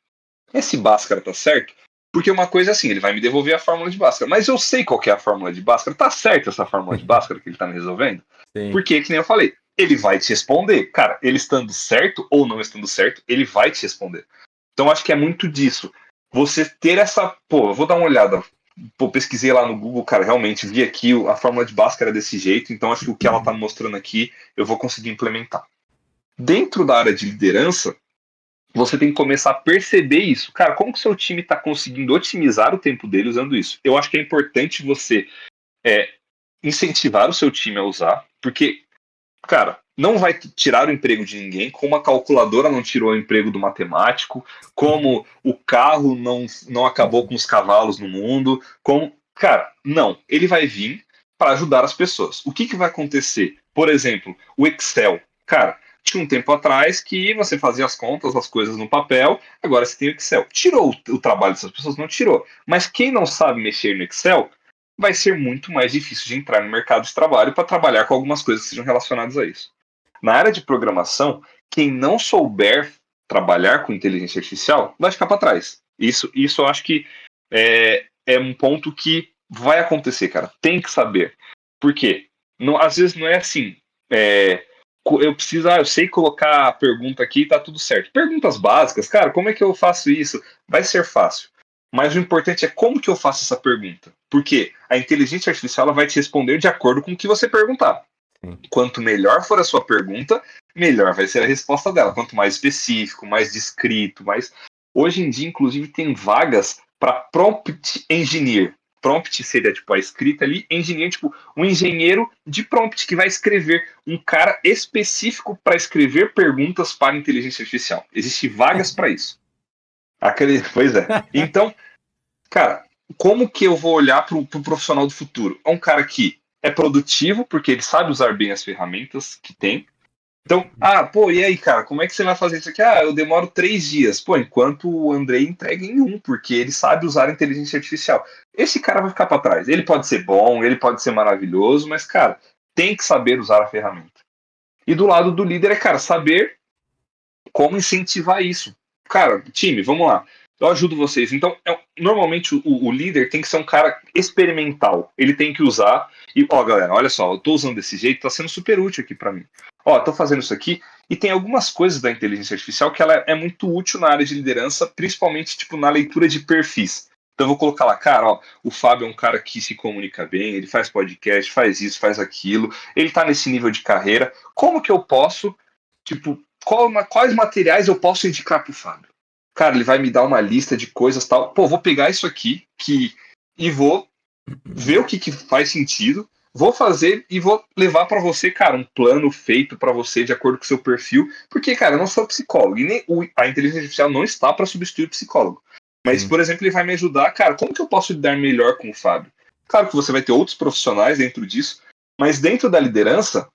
esse Bhaskara tá certo? Porque uma coisa é assim, ele vai me devolver a fórmula de Bhaskara. Mas eu sei qual é a fórmula de Bhaskara. Tá certo essa fórmula de Bhaskara que ele tá me resolvendo? Sim. Porque, que nem eu falei, ele vai te responder. Cara, ele estando certo ou não estando certo, ele vai te responder. Então acho que é muito disso. Você ter essa. Pô, eu vou dar uma olhada. Pô, pesquisei lá no Google, cara, realmente vi aqui a fórmula de Bhaskara desse jeito. Então acho que o que ela tá mostrando aqui eu vou conseguir implementar. Dentro da área de liderança, você tem que começar a perceber isso. Cara, como que o seu time está conseguindo otimizar o tempo dele usando isso? Eu acho que é importante você é, incentivar o seu time a usar, porque, cara, não vai tirar o emprego de ninguém, como a calculadora não tirou o emprego do matemático, como o carro não, não acabou com os cavalos no mundo, como. Cara, não. Ele vai vir para ajudar as pessoas. O que, que vai acontecer? Por exemplo, o Excel. Cara, tinha um tempo atrás que você fazia as contas, as coisas no papel, agora você tem o Excel. Tirou o, trabalho dessas pessoas? Não tirou. Mas quem não sabe mexer no Excel vai ser muito mais difícil de entrar no mercado de trabalho para trabalhar com algumas coisas que sejam relacionadas a isso. Na área de programação, quem não souber trabalhar com inteligência artificial vai ficar para trás. Isso, isso eu acho que é, é um ponto que vai acontecer, cara. Tem que saber. Por quê? Não, às vezes não é assim. É, eu preciso, ah, eu sei colocar a pergunta aqui e tá tudo certo. Perguntas básicas, cara, como é que eu faço isso? Vai ser fácil. Mas o importante é como que eu faço essa pergunta. Porque a inteligência artificial ela vai te responder de acordo com o que você perguntar. Sim. Quanto melhor for a sua pergunta, melhor vai ser a resposta dela. Quanto mais específico, mais descrito, mais. Hoje em dia, inclusive, tem vagas para prompt engineer prompt seria tipo a escrita ali, engenheiro, tipo um engenheiro de prompt que vai escrever um cara específico para escrever perguntas para inteligência artificial. Existem vagas para isso. Aquele, pois é. Então, cara, como que eu vou olhar para o pro profissional do futuro? É um cara que é produtivo porque ele sabe usar bem as ferramentas que tem, então, ah, pô, e aí, cara, como é que você vai fazer isso aqui? Ah, eu demoro três dias. Pô, enquanto o Andrei entrega em um, porque ele sabe usar a inteligência artificial. Esse cara vai ficar para trás. Ele pode ser bom, ele pode ser maravilhoso, mas, cara, tem que saber usar a ferramenta. E do lado do líder é, cara, saber como incentivar isso. Cara, time, vamos lá. Eu ajudo vocês. Então, é, normalmente o, o, líder tem que ser um cara experimental. Ele tem que usar. E, ó, galera, olha só, eu tô usando desse jeito, tá sendo super útil aqui para mim ó, estou fazendo isso aqui, e tem algumas coisas da inteligência artificial que ela é muito útil na área de liderança, principalmente tipo na leitura de perfis. Então eu vou colocar lá, cara, ó, o Fábio é um cara que se comunica bem, ele faz podcast, faz isso, faz aquilo, ele está nesse nível de carreira. Como que eu posso, tipo, qual, quais materiais eu posso indicar pro Fábio? Cara, ele vai me dar uma lista de coisas tal. Pô, vou pegar isso aqui que e vou ver o que, que faz sentido vou fazer e vou levar para você, cara, um plano feito para você de acordo com o seu perfil, porque, cara, eu não sou psicólogo e nem o, a inteligência artificial não está para substituir o psicólogo. Mas, Sim. por exemplo, ele vai me ajudar, cara, como que eu posso lidar melhor com o Fábio? Claro que você vai ter outros profissionais dentro disso, mas dentro da liderança,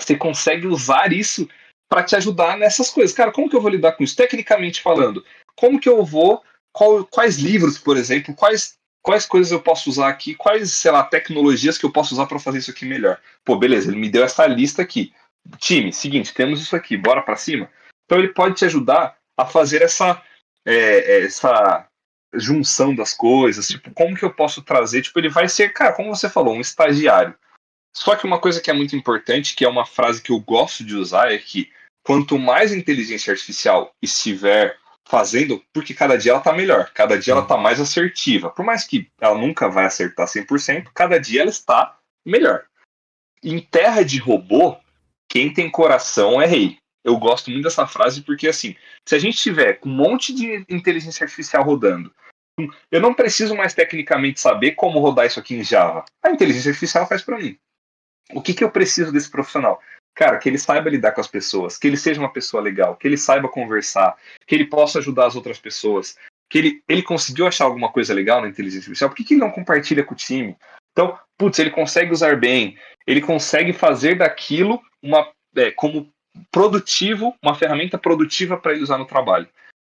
você consegue usar isso para te ajudar nessas coisas. Cara, como que eu vou lidar com isso? Tecnicamente falando, como que eu vou. Qual, quais livros, por exemplo, quais quais coisas eu posso usar aqui, quais, sei lá, tecnologias que eu posso usar para fazer isso aqui melhor. Pô, beleza, ele me deu essa lista aqui. Time, seguinte, temos isso aqui, bora para cima. Então ele pode te ajudar a fazer essa é, é, essa junção das coisas, tipo, como que eu posso trazer, tipo, ele vai ser, cara, como você falou, um estagiário. Só que uma coisa que é muito importante, que é uma frase que eu gosto de usar, é que quanto mais inteligência artificial estiver fazendo porque cada dia ela tá melhor, cada dia ela tá mais assertiva. Por mais que ela nunca vai acertar 100%, cada dia ela está melhor. Em terra de robô, quem tem coração é rei. Eu gosto muito dessa frase porque, assim, se a gente tiver com um monte de inteligência artificial rodando, eu não preciso mais tecnicamente saber como rodar isso aqui em Java. A inteligência artificial faz para mim. O que, que eu preciso desse profissional? cara, que ele saiba lidar com as pessoas, que ele seja uma pessoa legal, que ele saiba conversar, que ele possa ajudar as outras pessoas, que ele, ele conseguiu achar alguma coisa legal na inteligência artificial, por que, que ele não compartilha com o time? Então, putz, ele consegue usar bem, ele consegue fazer daquilo uma é, como produtivo, uma ferramenta produtiva para ele usar no trabalho.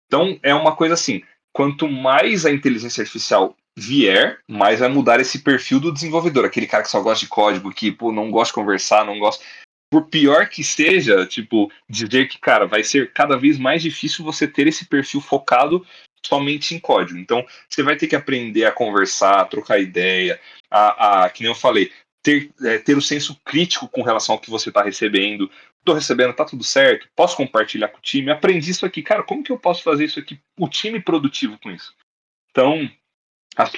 Então, é uma coisa assim, quanto mais a inteligência artificial vier, mais vai mudar esse perfil do desenvolvedor, aquele cara que só gosta de código, que pô, não gosta de conversar, não gosta por pior que seja, tipo, dizer que, cara, vai ser cada vez mais difícil você ter esse perfil focado somente em código. Então, você vai ter que aprender a conversar, a trocar ideia, a, a que nem eu falei, ter, é, ter o senso crítico com relação ao que você está recebendo. Estou recebendo, tá tudo certo? Posso compartilhar com o time? Aprendi isso aqui, cara, como que eu posso fazer isso aqui, o time produtivo com isso? Então,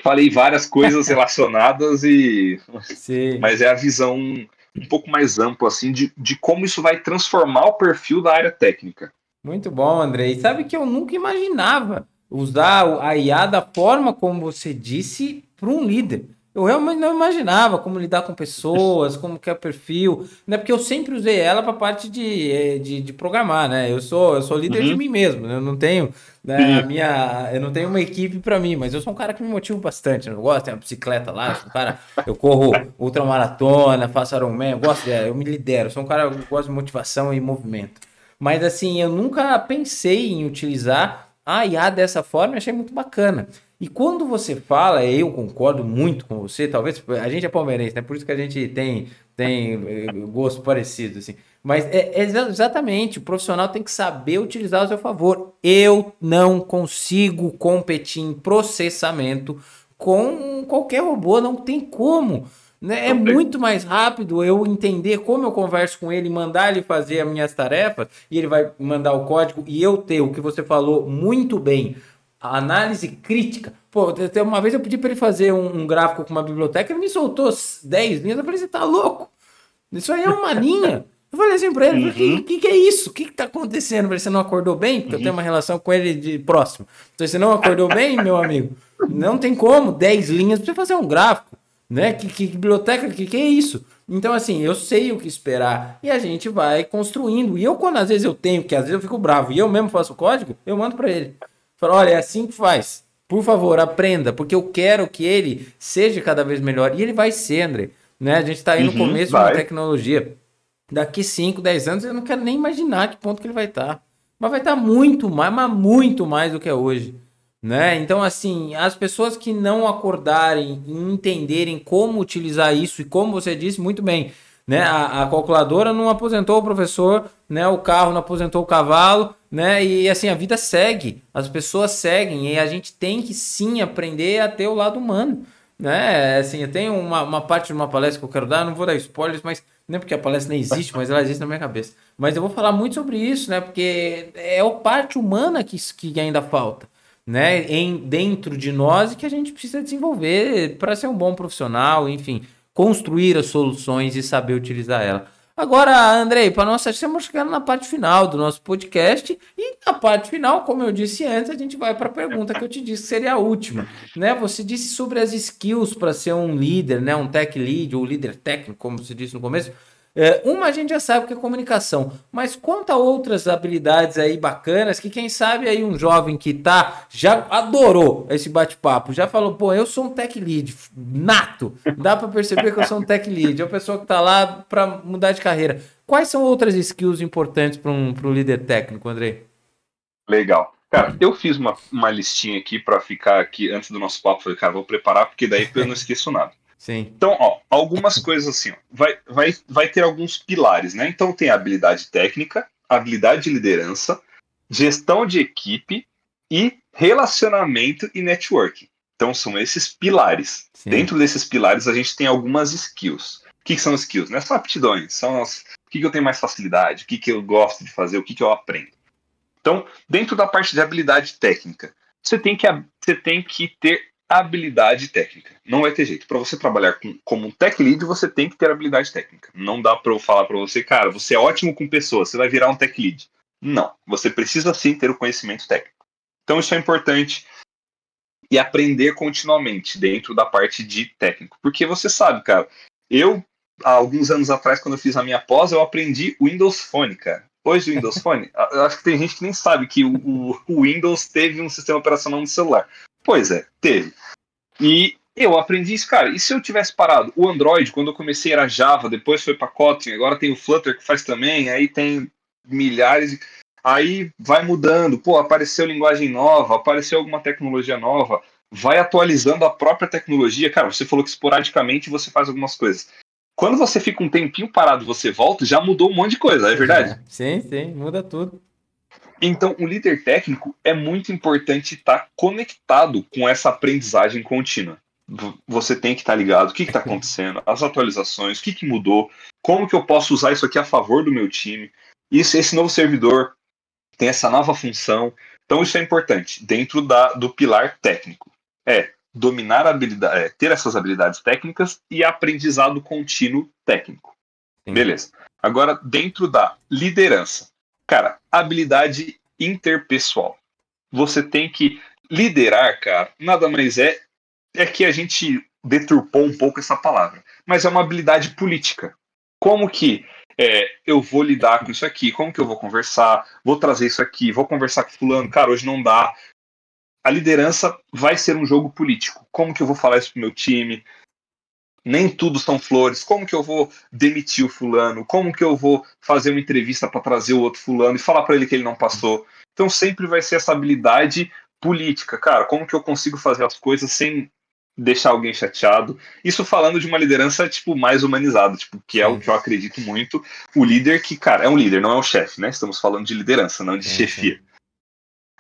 falei várias coisas relacionadas e. Sim. Mas é a visão um pouco mais amplo, assim, de, de como isso vai transformar o perfil da área técnica. Muito bom, André. E sabe que eu nunca imaginava usar a IA da forma como você disse para um líder. Eu realmente não imaginava como lidar com pessoas, como que é o perfil, né? Porque eu sempre usei ela para parte de, eh, de, de, programar, né? Eu sou, eu sou líder uhum. de mim mesmo, né? Eu não tenho né, a minha, eu não tenho uma equipe para mim, mas eu sou um cara que me motiva bastante. Eu gosto, tenho uma bicicleta lá, um cara, eu corro ultramaratona, faço Ironman, eu gosto, de, eu me lidero, sou um cara que gosta de motivação e movimento. Mas assim, eu nunca pensei em utilizar a IA dessa forma, achei muito bacana. E quando você fala, eu concordo muito com você, talvez a gente é palmeirense, né? Por isso que a gente tem, tem eh, gosto parecido, assim. Mas é, é exatamente, o profissional tem que saber utilizar ao seu favor. Eu não consigo competir em processamento com qualquer robô, não tem como. Né? É muito mais rápido eu entender como eu converso com ele, mandar ele fazer as minhas tarefas, e ele vai mandar o código, e eu ter o que você falou muito bem, a análise crítica. Pô, uma vez eu pedi para ele fazer um, um, gráfico com uma biblioteca, ele me soltou 10 linhas, eu falei, você tá louco? Isso aí é uma linha. Eu falei assim pra ele, o uhum. que, que, que, é isso? O que, que tá acontecendo? Falei, você não acordou bem? Porque uhum. eu tenho uma relação com ele de próximo. Então, você não acordou bem, meu amigo? Não tem como, 10 linhas pra você fazer um gráfico. Né? Que, que, que biblioteca, que, que é isso? Então, assim, eu sei o que esperar. E a gente vai construindo. E eu, quando às vezes eu tenho, que às vezes eu fico bravo e eu mesmo faço o código, eu mando para ele. Falo, olha, é assim que faz. Por favor, aprenda, porque eu quero que ele seja cada vez melhor. E ele vai ser, André. Né? A gente está aí no uhum, começo vai. uma tecnologia daqui 5, 10 anos, eu não quero nem imaginar que ponto que ele vai estar. Tá. Mas vai estar tá muito mais, mas muito mais do que é hoje. Né? Então, assim, as pessoas que não acordarem e entenderem como utilizar isso, e como você disse muito bem, né? A, a, calculadora não aposentou o professor, né? O carro não aposentou o cavalo, né? E assim, a vida segue, as pessoas seguem, e a gente tem que sim aprender a ter o lado humano. Né? Assim, eu tenho uma, uma parte de uma palestra que eu quero dar, não vou dar spoilers, mas nem porque a palestra nem existe, mas ela existe na minha cabeça. Mas eu vou falar muito sobre isso, né? Porque é a parte humana que, que ainda falta, né? Em, dentro de nós e que a gente precisa desenvolver para ser um bom profissional, enfim, construir as soluções e saber utilizar ela. Agora, Andrei, para nós estamos chegando na parte final do nosso podcast e na parte final, como eu disse antes, a gente vai para a pergunta que eu te disse que seria a última, né? Você disse sobre as skills para ser um líder, né? Um tech lead ou líder técnico, como você disse no começo. É, uma a gente já sabe que é comunicação, mas conta outras habilidades aí bacanas que quem sabe aí um jovem que tá já adorou esse bate-papo, já falou, pô, eu sou um tech lead nato, dá para perceber que eu sou um tech lead, é uma pessoa que tá lá para mudar de carreira. Quais são outras skills importantes para um, um líder técnico, Andrei? Legal. Cara, eu fiz uma, uma listinha aqui para ficar aqui antes do nosso papo. Falei, cara, vou preparar porque daí eu não esqueço nada. Sim. Então, ó, algumas coisas assim, ó, vai, vai, vai ter alguns pilares, né? Então tem a habilidade técnica, habilidade de liderança, gestão de equipe e relacionamento e networking. Então são esses pilares. Sim. Dentro desses pilares a gente tem algumas skills. O que, que são skills? Não é só aptidões, são as, o que, que eu tenho mais facilidade, o que, que eu gosto de fazer, o que, que eu aprendo. Então, dentro da parte de habilidade técnica, você tem que, você tem que ter habilidade técnica. Não vai ter jeito. Para você trabalhar com, como um tech lead, você tem que ter habilidade técnica. Não dá para eu falar para você, cara, você é ótimo com pessoas, você vai virar um tech lead. Não. Você precisa sim ter o conhecimento técnico. Então isso é importante e aprender continuamente dentro da parte de técnico. Porque você sabe, cara, eu, há alguns anos atrás, quando eu fiz a minha pós, eu aprendi Windows Phone, cara. Hoje o Windows Phone, acho que tem gente que nem sabe que o, o Windows teve um sistema operacional no celular. Pois é, teve. E eu aprendi isso, cara. E se eu tivesse parado? O Android, quando eu comecei, era Java, depois foi para Kotlin, agora tem o Flutter que faz também, aí tem milhares. Aí vai mudando, pô, apareceu linguagem nova, apareceu alguma tecnologia nova, vai atualizando a própria tecnologia. Cara, você falou que esporadicamente você faz algumas coisas. Quando você fica um tempinho parado, você volta, já mudou um monte de coisa, é verdade? É, sim, sim, muda tudo. Então, o líder técnico é muito importante estar conectado com essa aprendizagem contínua. Você tem que estar ligado o que está acontecendo, as atualizações, o que, que mudou, como que eu posso usar isso aqui a favor do meu time. Isso, esse novo servidor tem essa nova função. Então, isso é importante dentro da, do pilar técnico. É dominar habilidade, é, ter essas habilidades técnicas e aprendizado contínuo técnico. Sim. Beleza. Agora, dentro da liderança, Cara, habilidade interpessoal. Você tem que liderar, cara, nada mais é é que a gente deturpou um pouco essa palavra, mas é uma habilidade política. Como que é, eu vou lidar com isso aqui? Como que eu vou conversar? Vou trazer isso aqui? Vou conversar com fulano? Cara, hoje não dá. A liderança vai ser um jogo político. Como que eu vou falar isso pro meu time? nem tudo são flores. Como que eu vou demitir o fulano? Como que eu vou fazer uma entrevista para trazer o outro fulano e falar para ele que ele não passou? Então sempre vai ser essa habilidade política, cara, como que eu consigo fazer as coisas sem deixar alguém chateado. Isso falando de uma liderança, tipo, mais humanizada, tipo, que é o que eu acredito muito. O líder que, cara, é um líder, não é um chefe, né? Estamos falando de liderança, não de sim, chefia. Sim.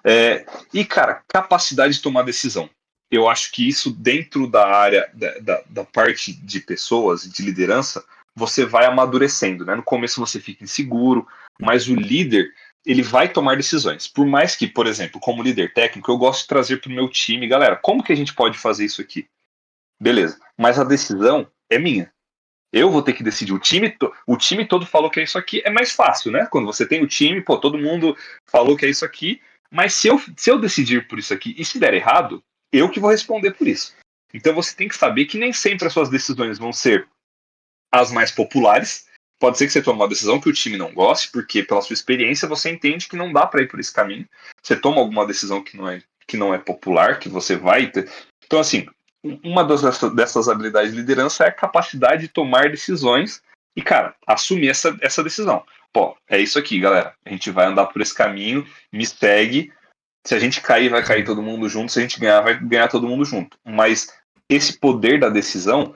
É, e, cara, capacidade de tomar decisão. Eu acho que isso, dentro da área, da, da, da parte de pessoas de liderança, você vai amadurecendo, né? No começo você fica inseguro, mas o líder, ele vai tomar decisões. Por mais que, por exemplo, como líder técnico, eu gosto de trazer para o meu time, galera, como que a gente pode fazer isso aqui? Beleza, mas a decisão é minha. Eu vou ter que decidir. O time, o time todo falou que é isso aqui. É mais fácil, né? Quando você tem o time, pô, todo mundo falou que é isso aqui. Mas se eu, se eu decidir por isso aqui e se der errado, eu que vou responder por isso. Então você tem que saber que nem sempre as suas decisões vão ser as mais populares, Pode ser que você tome uma decisão que o time não goste, porque pela sua experiência você entende que não dá para ir por esse caminho. Você toma alguma decisão que não é, que não é popular, que você vai ter. Então, assim, uma das, dessas habilidades de liderança é a capacidade de tomar decisões e, cara, assumir essa, essa decisão. Pô, é isso aqui, galera. A gente vai andar por esse caminho, me segue. Se a gente cair, vai cair todo mundo junto. Se a gente ganhar, vai ganhar todo mundo junto. Mas esse poder da decisão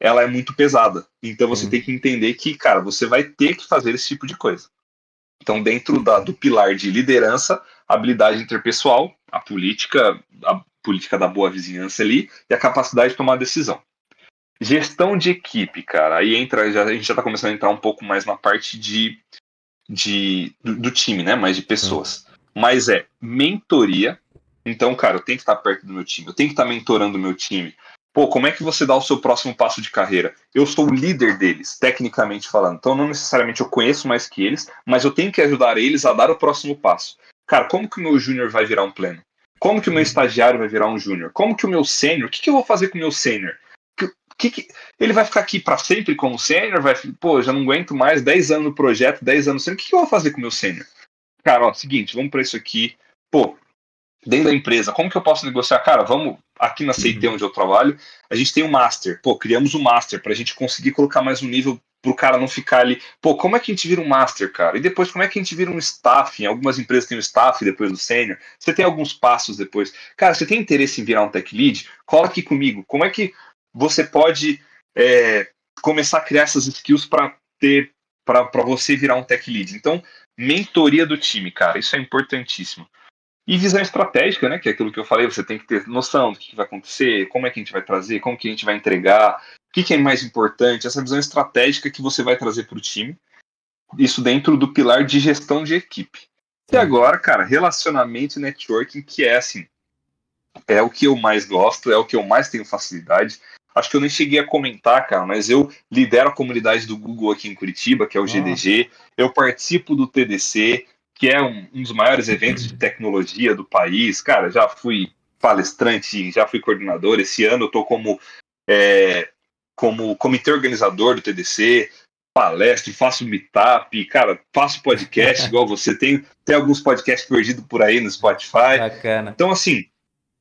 ela é muito pesada. Então você uhum. tem que entender que, cara, você vai ter que fazer esse tipo de coisa. Então, dentro da, do pilar de liderança, habilidade interpessoal, a política, a política da boa vizinhança ali, e a capacidade de tomar decisão. Gestão de equipe, cara. Aí entra, já, a gente já está começando a entrar um pouco mais na parte de, de do, do time, né? Mais de pessoas. Uhum. Mas é mentoria. Então, cara, eu tenho que estar perto do meu time, eu tenho que estar mentorando o meu time. Pô, como é que você dá o seu próximo passo de carreira? Eu sou o líder deles, tecnicamente falando. Então, não necessariamente eu conheço mais que eles, mas eu tenho que ajudar eles a dar o próximo passo. Cara, como que o meu júnior vai virar um pleno? Como que o meu estagiário vai virar um júnior? Como que o meu sênior? O que, que eu vou fazer com o meu sênior? Que, que, ele vai ficar aqui para sempre como sênior? Vai, pô, já não aguento mais 10 anos no projeto, 10 anos sênior. O que, que eu vou fazer com o meu sênior? Cara, ó, seguinte, vamos para isso aqui. Pô, dentro da empresa, como que eu posso negociar? Cara, vamos aqui na CIT uhum. onde eu trabalho, a gente tem um master. Pô, criamos um master para a gente conseguir colocar mais um nível para o cara não ficar ali. Pô, como é que a gente vira um master, cara? E depois, como é que a gente vira um staff? Em algumas empresas tem um staff depois do sênior. Você tem alguns passos depois. Cara, você tem interesse em virar um tech lead? Cola aqui comigo. Como é que você pode é, começar a criar essas skills para ter para você virar um tech lead? Então, mentoria do time, cara, isso é importantíssimo. E visão estratégica, né? Que é aquilo que eu falei, você tem que ter noção do que vai acontecer, como é que a gente vai trazer, como que a gente vai entregar, o que, que é mais importante, essa visão estratégica que você vai trazer para o time. Isso dentro do pilar de gestão de equipe. E agora, cara, relacionamento e networking, que é assim, é o que eu mais gosto, é o que eu mais tenho facilidade. Acho que eu nem cheguei a comentar, cara, mas eu lidero a comunidade do Google aqui em Curitiba, que é o GDG. Eu participo do TDC, que é um, um, dos maiores eventos de tecnologia do país. Cara, já fui palestrante, já fui coordenador. Esse ano eu tô como, é, como comitê organizador do TDC, palestra, faço meetup, cara, faço podcast igual você. Tem, tem alguns podcasts perdidos por aí no Spotify. Bacana. Então, assim,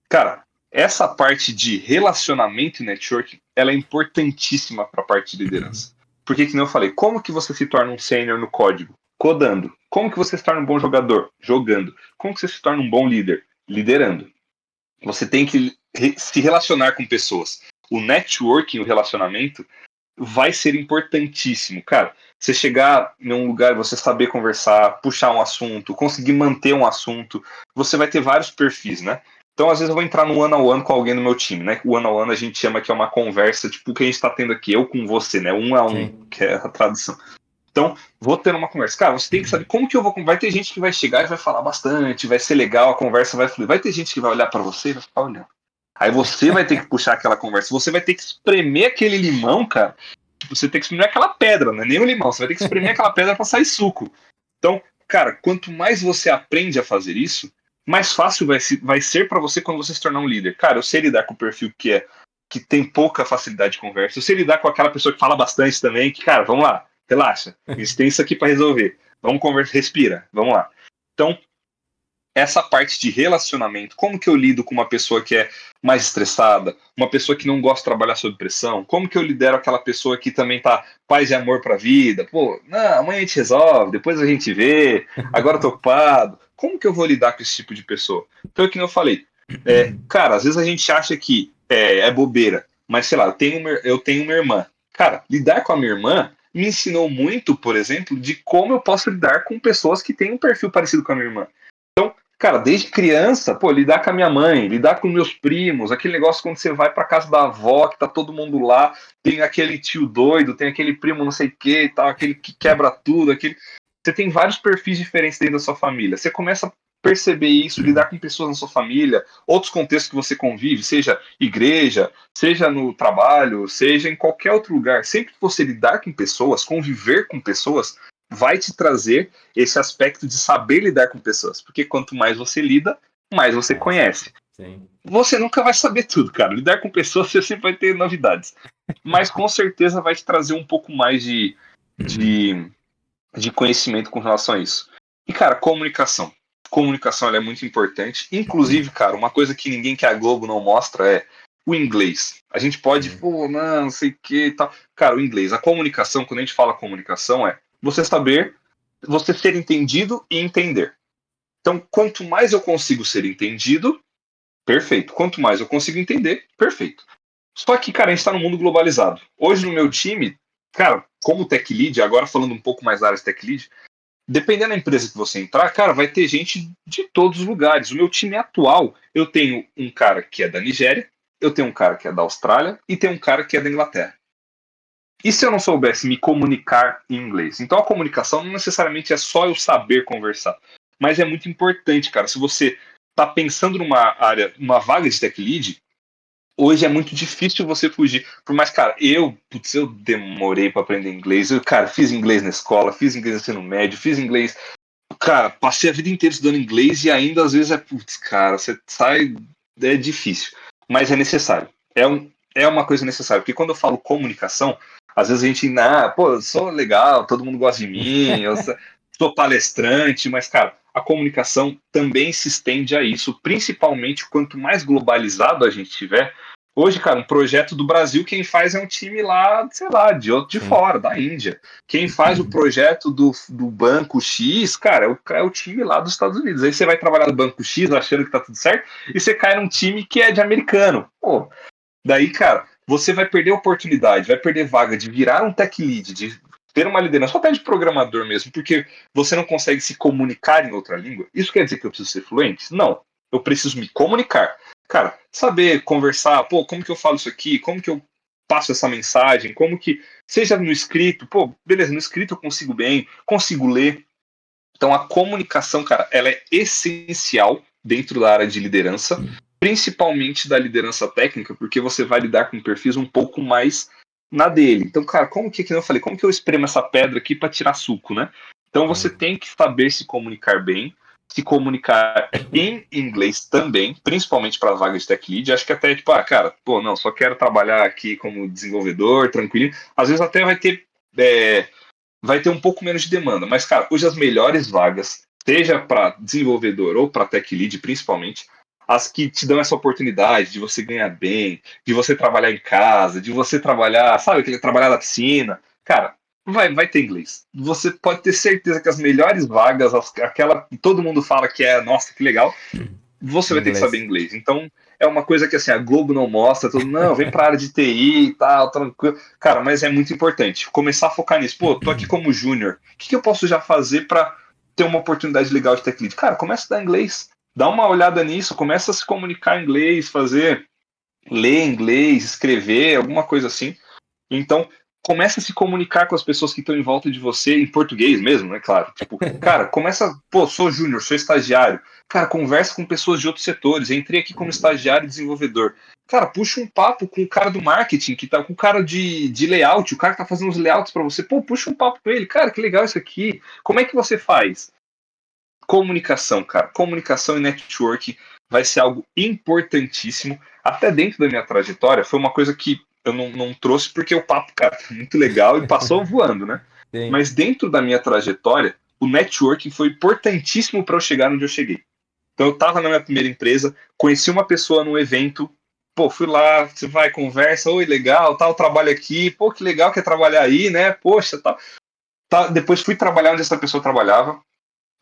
cara, essa parte de relacionamento e networking, ela é importantíssima para a parte de liderança. Porque, como eu falei, como que você se torna um sênior no código? Codando. Como que você se torna um bom jogador? Jogando. Como que você se torna um bom líder? Liderando. Você tem que se relacionar com pessoas. O networking, o relacionamento, vai ser importantíssimo. Cara, você chegar em um lugar, você saber conversar, puxar um assunto, conseguir manter um assunto, você vai ter vários perfis, né? Então, às vezes, eu vou entrar no one on one com alguém no meu time, né? O one on one a gente chama que é uma conversa, tipo, o que a gente está tendo aqui, eu com você, né? Um a um, Sim. que é a tradução. Então, vou ter uma conversa. Cara, você tem que saber como que eu vou. Vai ter gente que vai chegar e vai falar bastante, vai ser legal, a conversa vai fluir. Vai ter gente que vai olhar para você e vai ficar olhando. Aí você vai ter que puxar aquela conversa. Você vai ter que espremer aquele limão, cara. Você tem que espremer aquela pedra, não é nem o limão. Você vai ter que espremer aquela pedra para sair suco. Então, cara, quanto mais você aprende a fazer isso, mais fácil vai, vai ser para você quando você se tornar um líder. Cara, eu sei lidar com o perfil que é que tem pouca facilidade de conversa. Eu sei lidar com aquela pessoa que fala bastante também, que, cara, vamos lá relaxa. A gente tem isso aqui para resolver. Vamos conversar, respira, vamos lá. Então, essa parte de relacionamento, como que eu lido com uma pessoa que é mais estressada, uma pessoa que não gosta de trabalhar sob pressão, como que eu lidero aquela pessoa que também tá paz e amor pra vida, pô, não, amanhã a gente resolve, depois a gente vê, agora eu tô ocupado, como que eu vou lidar com esse tipo de pessoa? Então, que eu falei, é, cara, às vezes a gente acha que é, é bobeira, mas sei lá, eu tenho, eu tenho uma irmã, cara, lidar com a minha irmã me ensinou muito, por exemplo, de como eu posso lidar com pessoas que têm um perfil parecido com a minha irmã. Cara, desde criança, pô, lidar com a minha mãe, lidar com meus primos, aquele negócio quando você vai para casa da avó, que tá todo mundo lá, tem aquele tio doido, tem aquele primo não sei o que e tal, aquele que quebra tudo, aquele. Você tem vários perfis diferentes dentro da sua família. Você começa a perceber isso, lidar com pessoas na sua família, outros contextos que você convive, seja igreja, seja no trabalho, seja em qualquer outro lugar. Sempre que você lidar com pessoas, conviver com pessoas, vai te trazer esse aspecto de saber lidar com pessoas. Porque quanto mais você lida, mais você conhece. Sim. Você nunca vai saber tudo, cara. Lidar com pessoas você sempre vai ter novidades. Mas com certeza vai te trazer um pouco mais de, de, de conhecimento com relação a isso. E, cara, comunicação. Comunicação é muito importante. Inclusive, cara, uma coisa que ninguém que a Globo não mostra é o inglês. A gente pode, pô, não, não sei o que e tal. Cara, o inglês. A comunicação, quando a gente fala comunicação, é você saber, você ser entendido e entender. Então, quanto mais eu consigo ser entendido, perfeito. Quanto mais eu consigo entender, perfeito. Só que, cara, a gente está no mundo globalizado. Hoje no meu time, cara, como tech lead, agora falando um pouco mais da área de tech lead, dependendo da empresa que você entrar, cara, vai ter gente de todos os lugares. O meu time atual, eu tenho um cara que é da Nigéria, eu tenho um cara que é da Austrália e tem um cara que é da Inglaterra. E se eu não soubesse me comunicar em inglês? Então a comunicação não necessariamente é só eu saber conversar, mas é muito importante, cara. Se você está pensando numa área, numa vaga de tech lead, hoje é muito difícil você fugir. Por mais, cara, eu, putz, eu demorei para aprender inglês. Eu, cara, fiz inglês na escola, fiz inglês no ensino médio, fiz inglês. Cara, passei a vida inteira estudando inglês e ainda às vezes é, putz, cara, você sai. É difícil. Mas é necessário. É, um, é uma coisa necessária. Porque quando eu falo comunicação, às vezes a gente, ah, pô, eu sou legal, todo mundo gosta de mim, eu sou palestrante, mas, cara, a comunicação também se estende a isso, principalmente quanto mais globalizado a gente tiver. Hoje, cara, um projeto do Brasil, quem faz é um time lá, sei lá, de outro de fora, da Índia. Quem faz o projeto do, do Banco X, cara, é o, é o time lá dos Estados Unidos. Aí você vai trabalhar no Banco X achando que tá tudo certo, e você cai num time que é de americano. Pô, daí, cara, você vai perder oportunidade, vai perder vaga de virar um tech lead, de ter uma liderança, até de programador mesmo, porque você não consegue se comunicar em outra língua. Isso quer dizer que eu preciso ser fluente? Não. Eu preciso me comunicar. Cara, saber conversar, pô, como que eu falo isso aqui? Como que eu passo essa mensagem? Como que. Seja no escrito, pô, beleza, no escrito eu consigo bem, consigo ler. Então a comunicação, cara, ela é essencial dentro da área de liderança principalmente da liderança técnica, porque você vai lidar com perfis um pouco mais na dele. Então, cara, como que, que eu falei, como que eu espremo essa pedra aqui para tirar suco, né? Então você uhum. tem que saber se comunicar bem, se comunicar em inglês também, principalmente para vaga de tech lead. Acho que até tipo, ah, cara, pô, não, só quero trabalhar aqui como desenvolvedor, tranquilo. Às vezes até vai ter é, vai ter um pouco menos de demanda, mas cara, hoje as melhores vagas, seja para desenvolvedor ou para tech lead, principalmente, as que te dão essa oportunidade de você ganhar bem, de você trabalhar em casa, de você trabalhar, sabe, trabalhar na piscina. Cara, vai, vai ter inglês. Você pode ter certeza que as melhores vagas, aquela que todo mundo fala que é, nossa, que legal, você vai ter que saber inglês. Então, é uma coisa que assim, a Globo não mostra, não, vem pra área de TI e tal, tranquilo. Cara, mas é muito importante começar a focar nisso. Pô, tô aqui como júnior. O que, que eu posso já fazer para ter uma oportunidade legal de tech lead? Cara, começa a estudar inglês dá uma olhada nisso, começa a se comunicar em inglês, fazer, ler inglês, escrever, alguma coisa assim. Então, começa a se comunicar com as pessoas que estão em volta de você, em português mesmo, né? Claro. Tipo, cara, começa, pô, sou júnior, sou estagiário. Cara, conversa com pessoas de outros setores. Entrei aqui como estagiário e desenvolvedor. Cara, puxa um papo com o cara do marketing, que tá com o cara de, de layout, o cara que tá fazendo os layouts para você. Pô, puxa um papo com ele. Cara, que legal isso aqui. Como é que você faz? Comunicação, cara. Comunicação e network vai ser algo importantíssimo. Até dentro da minha trajetória, foi uma coisa que eu não, não trouxe porque o papo, cara, é muito legal e passou voando, né? Sim. Mas dentro da minha trajetória, o networking foi importantíssimo para eu chegar onde eu cheguei. Então eu tava na minha primeira empresa, conheci uma pessoa num evento, pô, fui lá, você vai, conversa, oi, legal, tal, trabalho aqui, pô, que legal que é trabalhar aí, né? Poxa, tal. Tá, depois fui trabalhar onde essa pessoa trabalhava,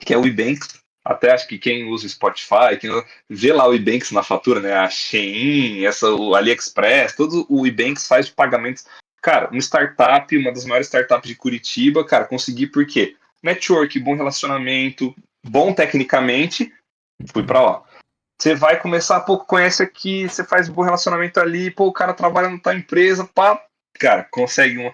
que é o Ebanks. Até acho que quem usa Spotify, quem vê lá o Ebanks na fatura, né? A Shein, essa, o AliExpress, todo o Ebanks faz pagamentos. Cara, uma startup, uma das maiores startups de Curitiba, cara, consegui por quê? Network, bom relacionamento, bom tecnicamente, fui para lá. Você vai começar, pô, conhece aqui, você faz bom relacionamento ali, pô, o cara trabalha na tua empresa, pá, cara, consegue uma.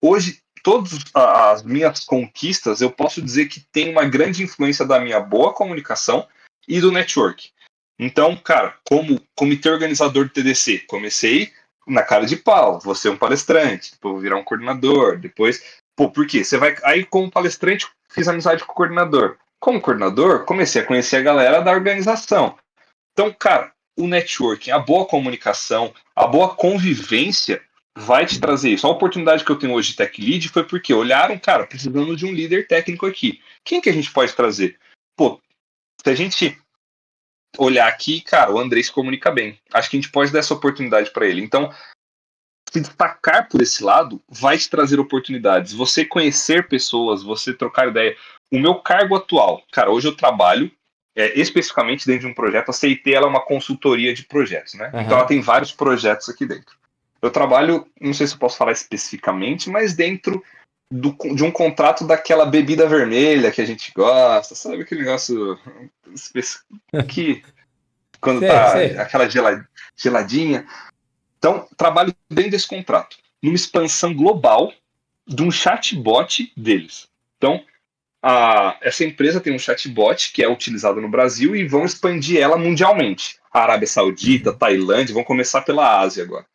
Hoje, todas as minhas conquistas, eu posso dizer que tem uma grande influência da minha boa comunicação e do network. Então, cara, como comitê organizador do TDC, comecei na cara de pau, vou ser um palestrante, depois vou virar um coordenador, depois, pô, por quê? Você vai aí como palestrante, fiz amizade com o coordenador. Como coordenador, comecei a conhecer a galera da organização. Então, cara, o networking, a boa comunicação, a boa convivência vai te trazer isso. A oportunidade que eu tenho hoje de tech lead foi porque olharam, cara, precisamos de um líder técnico aqui. Quem que a gente pode trazer? Pô, se a gente olhar aqui, cara, o André se comunica bem. Acho que a gente pode dar essa oportunidade para ele. Então, se destacar por esse lado vai te trazer oportunidades. Você conhecer pessoas, você trocar ideia. O meu cargo atual, cara, hoje eu trabalho é, especificamente dentro de um projeto. A CIT ela é uma consultoria de projetos, né? Uhum. Então ela tem vários projetos aqui dentro. Eu trabalho, não sei se eu posso falar especificamente, mas dentro do, de um contrato daquela bebida vermelha que a gente gosta, sabe aquele negócio que quando sei, tá sei. aquela geladinha. Então, trabalho dentro desse contrato, numa expansão global de um chatbot deles. Então, a, essa empresa tem um chatbot que é utilizado no Brasil e vão expandir ela mundialmente. A Arábia Saudita, Tailândia, vão começar pela Ásia agora.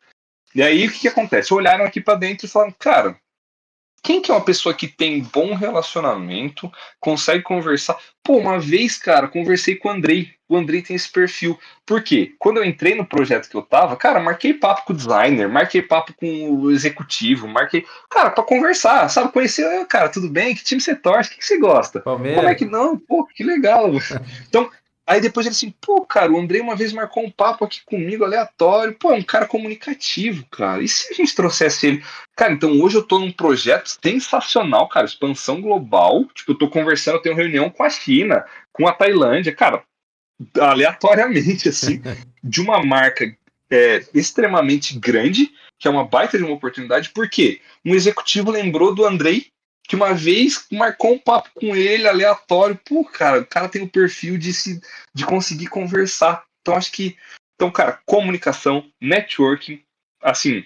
E aí o que, que acontece? Olharam aqui para dentro e falaram, cara, quem que é uma pessoa que tem bom relacionamento, consegue conversar? Pô, uma vez, cara, conversei com o Andrei. O Andrei tem esse perfil. Por quê? Quando eu entrei no projeto que eu tava, cara, marquei papo com o designer, marquei papo com o executivo, marquei. Cara, pra conversar, sabe? Conhecer, cara, tudo bem? Que time você torce? O que, que você gosta? Palmeiras. Como é que não? Pô, que legal. então, Aí depois ele assim, pô, cara, o Andrei uma vez marcou um papo aqui comigo, aleatório. Pô, é um cara comunicativo, cara. E se a gente trouxesse ele? Cara, então hoje eu tô num projeto sensacional, cara, expansão global. Tipo, eu tô conversando, eu tenho reunião com a China, com a Tailândia, cara, aleatoriamente, assim, de uma marca é, extremamente grande, que é uma baita de uma oportunidade, porque um executivo lembrou do Andrei que uma vez marcou um papo com ele aleatório. Pô, cara, o cara tem o perfil de, se, de conseguir conversar. Então, acho que. Então, cara, comunicação, networking, assim.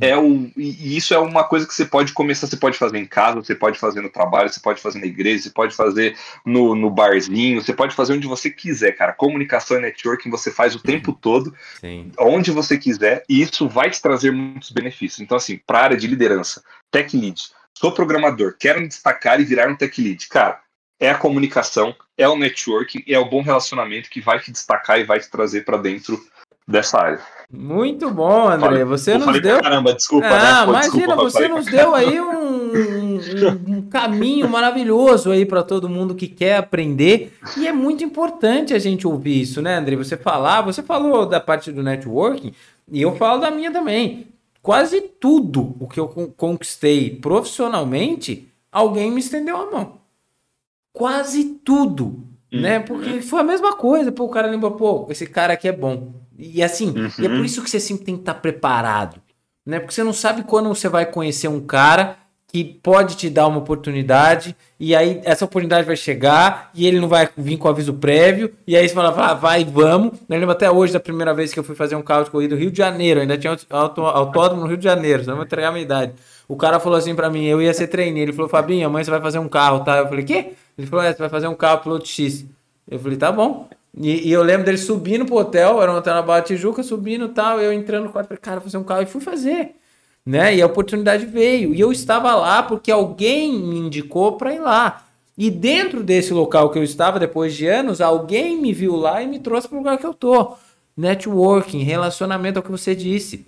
É o, e isso é uma coisa que você pode começar, você pode fazer em casa, você pode fazer no trabalho, você pode fazer na igreja, você pode fazer no, no barzinho, você pode fazer onde você quiser, cara. Comunicação e networking você faz o tempo todo, Sim. onde você quiser, e isso vai te trazer muitos benefícios. Então, assim, para a área de liderança, tech lead, sou programador, quero me destacar e virar um tech lead. Cara, é a comunicação, é o networking, é o bom relacionamento que vai te destacar e vai te trazer para dentro dessa área. Muito bom, André. Falei, você nos deu. Caramba, desculpa. Ah, né? imagina, desculpa, você nos deu aí um, um, um caminho maravilhoso aí para todo mundo que quer aprender. E é muito importante a gente ouvir isso, né, André? Você falar, você falou da parte do networking, e eu falo da minha também quase tudo o que eu conquistei profissionalmente, alguém me estendeu a mão. Quase tudo, uhum. né? Porque foi a mesma coisa. Pô, o cara lembrou, pô, esse cara aqui é bom. E assim, uhum. e é por uhum. isso que você sempre tem que estar preparado, né? Porque você não sabe quando você vai conhecer um cara que pode te dar uma oportunidade, e aí essa oportunidade vai chegar, e ele não vai vir com aviso prévio, e aí você fala, ah, vai, vamos. Eu lembro até hoje da primeira vez que eu fui fazer um carro de corrida no Rio de Janeiro, ainda tinha autódromo no Rio de Janeiro, só vou entregar a minha idade. O cara falou assim para mim, eu ia ser treininho, ele falou, Fabinho, amanhã você vai fazer um carro, tá? Eu falei, quê? Ele falou, é, você vai fazer um carro piloto X. Eu falei, tá bom. E, e, eu lembro dele subindo pro hotel, era um hotel na Barra Tijuca, subindo e tal, eu entrando no quarto, falei, cara, vou fazer um carro, e fui fazer né? E a oportunidade veio. E eu estava lá porque alguém me indicou para ir lá. E dentro desse local que eu estava, depois de anos, alguém me viu lá e me trouxe para o lugar que eu tô. Networking, relacionamento, é o que você disse.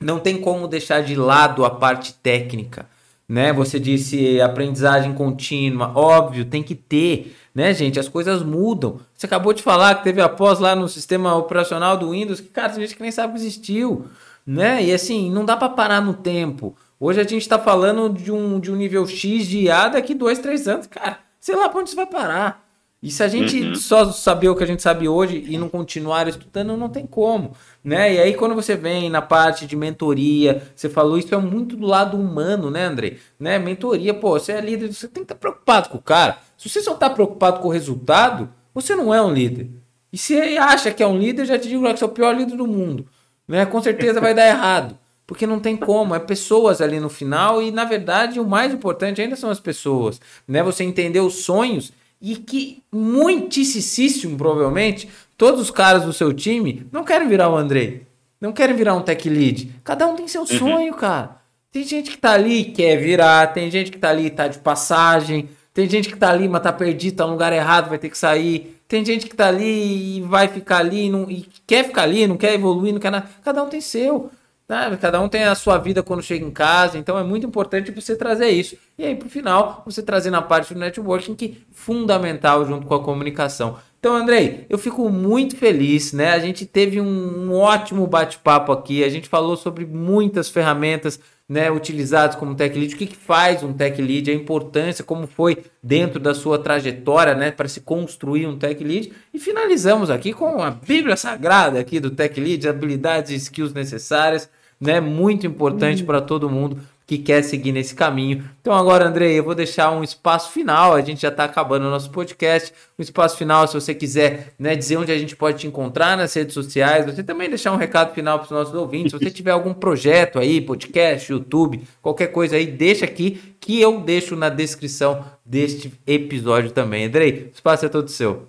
Não tem como deixar de lado a parte técnica. né? Você disse aprendizagem contínua, óbvio, tem que ter, né, gente? As coisas mudam. Você acabou de falar que teve após lá no sistema operacional do Windows, que cara, tem gente que nem sabe que existiu, né? E assim, não dá para parar no tempo. Hoje a gente está falando de um, de um nível X de IA daqui dois, três anos, cara. Sei lá pra onde isso vai parar. E se a gente uhum. só saber o que a gente sabe hoje e não continuar estudando, não tem como, né? E aí quando você vem na parte de mentoria, você falou isso é muito do lado humano, né, André? Né? Mentoria, pô, você é líder, você tem que estar tá preocupado com o cara. Se você só está preocupado com o resultado, você não é um líder. E se acha que é um líder, já te digo que você é o pior líder do mundo, né? Com certeza vai dar errado. Porque não tem como, é pessoas ali no final e na verdade o mais importante ainda são as pessoas, né? Você entender os sonhos e que muitíssimo provavelmente todos os caras do seu time não querem virar o Andrei, não querem virar um tech lead. Cada um tem seu uhum. sonho, cara. Tem gente que tá ali e quer virar, tem gente que tá ali e tá de passagem, tem gente que tá ali, mas tá perdido, tá no lugar errado, vai ter que sair. Tem gente que tá ali e vai ficar ali não, e quer ficar ali, não quer evoluir, não quer nada. Cada um tem seu. Né? Cada um tem a sua vida quando chega em casa, então é muito importante você trazer isso. E aí, pro final, você trazer na parte do networking, que é fundamental junto com a comunicação. Então, Andrei, eu fico muito feliz, né? A gente teve um, um ótimo bate-papo aqui, a gente falou sobre muitas ferramentas né, utilizadas como tech lead, o que, que faz um tech lead, a importância, como foi dentro da sua trajetória, né, para se construir um tech lead. E finalizamos aqui com a Bíblia Sagrada aqui do tech lead, habilidades e skills necessárias né? Muito importante uhum. para todo mundo que quer seguir nesse caminho. Então agora, Andrei, eu vou deixar um espaço final. A gente já está acabando o nosso podcast. Um espaço final, se você quiser né, dizer onde a gente pode te encontrar nas redes sociais. Você também deixar um recado final para os nossos ouvintes. Se você tiver algum projeto aí, podcast, YouTube, qualquer coisa aí, deixa aqui que eu deixo na descrição deste episódio também. Andrei, o espaço é todo seu.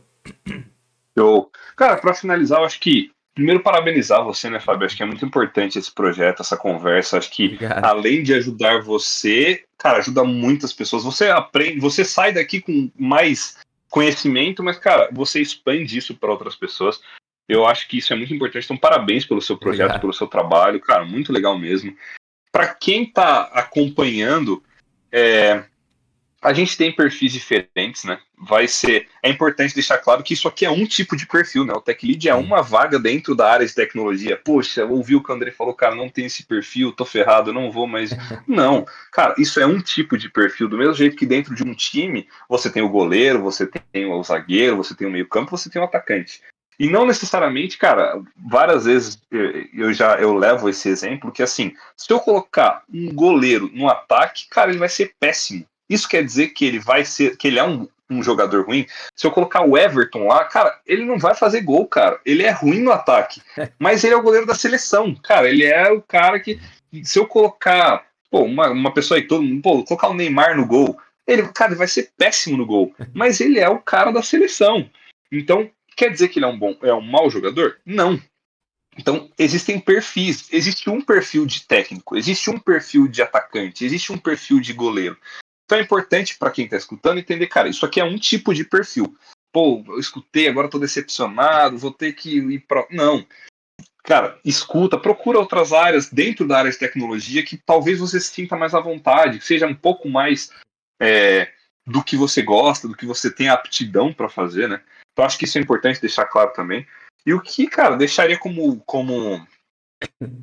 Eu, cara, para finalizar, eu acho que primeiro parabenizar você, né, Fábio? Acho que é muito importante esse projeto, essa conversa. Acho que Obrigado. além de ajudar você, cara, ajuda muitas pessoas. Você aprende, você sai daqui com mais conhecimento, mas, cara, você expande isso para outras pessoas. Eu acho que isso é muito importante. Então, parabéns pelo seu projeto, Obrigado. pelo seu trabalho, cara, muito legal mesmo. Para quem está acompanhando, é, a gente tem perfis diferentes, né? Vai ser. É importante deixar claro que isso aqui é um tipo de perfil, né? O Tech Lead é uma vaga dentro da área de tecnologia. Poxa, ouvi o que o André falou, cara, não tem esse perfil, tô ferrado, não vou mais. Não, cara, isso é um tipo de perfil. Do mesmo jeito que dentro de um time você tem o goleiro, você tem o zagueiro, você tem o meio-campo, você tem o atacante. E não necessariamente, cara, várias vezes eu já eu levo esse exemplo que assim, se eu colocar um goleiro no ataque, cara, ele vai ser péssimo isso quer dizer que ele vai ser, que ele é um, um jogador ruim. Se eu colocar o Everton lá, cara, ele não vai fazer gol, cara. Ele é ruim no ataque, mas ele é o goleiro da seleção, cara. Ele é o cara que, se eu colocar, pô, uma, uma pessoa aí, todo mundo, pô, colocar o Neymar no gol, ele, cara, ele vai ser péssimo no gol, mas ele é o cara da seleção. Então, quer dizer que ele é um bom, é um mau jogador? Não. Então, existem perfis. Existe um perfil de técnico, existe um perfil de atacante, existe um perfil de goleiro. Então é importante para quem está escutando entender, cara, isso aqui é um tipo de perfil. Pô, eu escutei, agora estou decepcionado, vou ter que ir para. Não. Cara, escuta, procura outras áreas dentro da área de tecnologia que talvez você se sinta mais à vontade, seja um pouco mais é, do que você gosta, do que você tem aptidão para fazer, né? Então acho que isso é importante deixar claro também. E o que, cara, deixaria como, como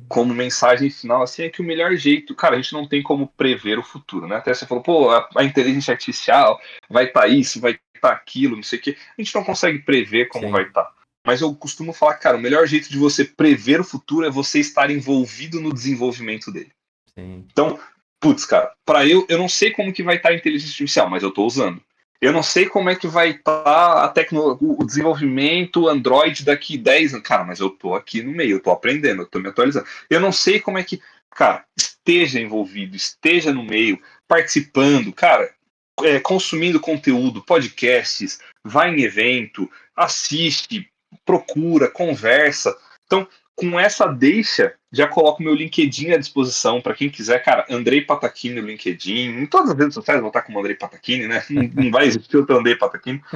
como mensagem final, assim, é que o melhor jeito, cara, a gente não tem como prever o futuro, né? Até você falou, pô, a, a inteligência artificial vai estar tá isso, vai estar tá aquilo, não sei o quê. A gente não consegue prever como Sim. vai estar. Tá. Mas eu costumo falar, cara, o melhor jeito de você prever o futuro é você estar envolvido no desenvolvimento dele. Sim. Então, putz, cara, para eu, eu não sei como que vai estar tá a inteligência artificial, mas eu tô usando. Eu não sei como é que vai estar tá a tecnologia, o desenvolvimento Android daqui 10 anos. Cara, mas eu tô aqui no meio, eu tô aprendendo, eu tô me atualizando. Eu não sei como é que, cara, esteja envolvido, esteja no meio, participando, cara, é, consumindo conteúdo, podcasts, vai em evento, assiste, procura, conversa. Então, com essa deixa, já coloco meu LinkedIn à disposição para quem quiser, cara, Andrei Patachini no LinkedIn, em todas as redes sociais vou estar como Andrei Patachini, né? Não, não vai existir outro Andrei Patachini.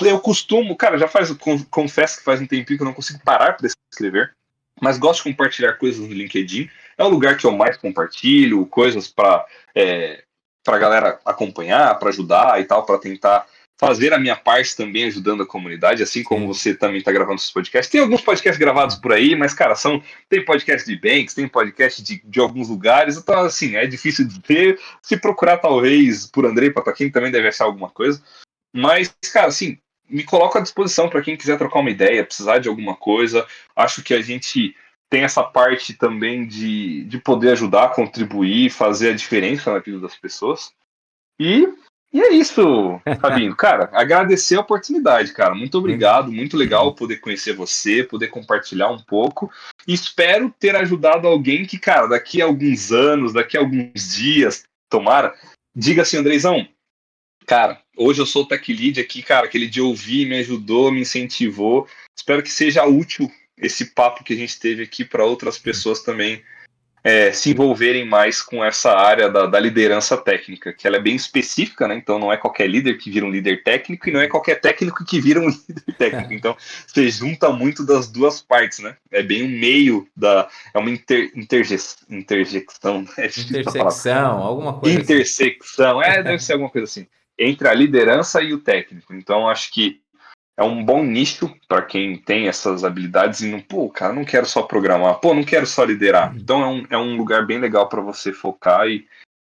Eu costumo, cara, já faz, confesso que faz um tempinho que eu não consigo parar para escrever, mas gosto de compartilhar coisas no LinkedIn. é o lugar que eu mais compartilho, coisas para é, para galera acompanhar, para ajudar e tal, para tentar fazer a minha parte também ajudando a comunidade, assim como você também está gravando seus podcasts. Tem alguns podcasts gravados por aí, mas, cara, são, tem podcast de banks, tem podcast de, de alguns lugares, então, assim, é difícil de ter. Se procurar, talvez, por Andrei Pataquim, também deve achar alguma coisa. Mas, cara, assim, me coloco à disposição para quem quiser trocar uma ideia, precisar de alguma coisa. Acho que a gente tem essa parte também de, de poder ajudar, contribuir, fazer a diferença na vida das pessoas. E e é isso, Fabinho. Cara, agradecer a oportunidade, cara. Muito obrigado, muito legal poder conhecer você, poder compartilhar um pouco. Espero ter ajudado alguém que, cara, daqui a alguns anos, daqui a alguns dias, tomara, diga assim, Andreizão, cara, hoje eu sou o Tech Lead aqui, cara, aquele dia eu ouvi, me ajudou, me incentivou. Espero que seja útil esse papo que a gente teve aqui para outras pessoas também é, se envolverem mais com essa área da, da, liderança técnica, que ela é bem específica, né? Então não é qualquer líder que vira um líder técnico e não é qualquer técnico que vira um líder técnico. Então você junta muito das duas partes, né? É bem o um meio da. É uma inter, interje, interjecção. É Intersecção, alguma coisa. Assim. Intersecção, assim. é, deve ser alguma coisa assim. Entre a liderança e o técnico. Então acho que é um bom nicho para quem tem essas habilidades e não, pô, cara, não quero só programar, pô, não quero só liderar. Então é um, é um lugar bem legal para você focar e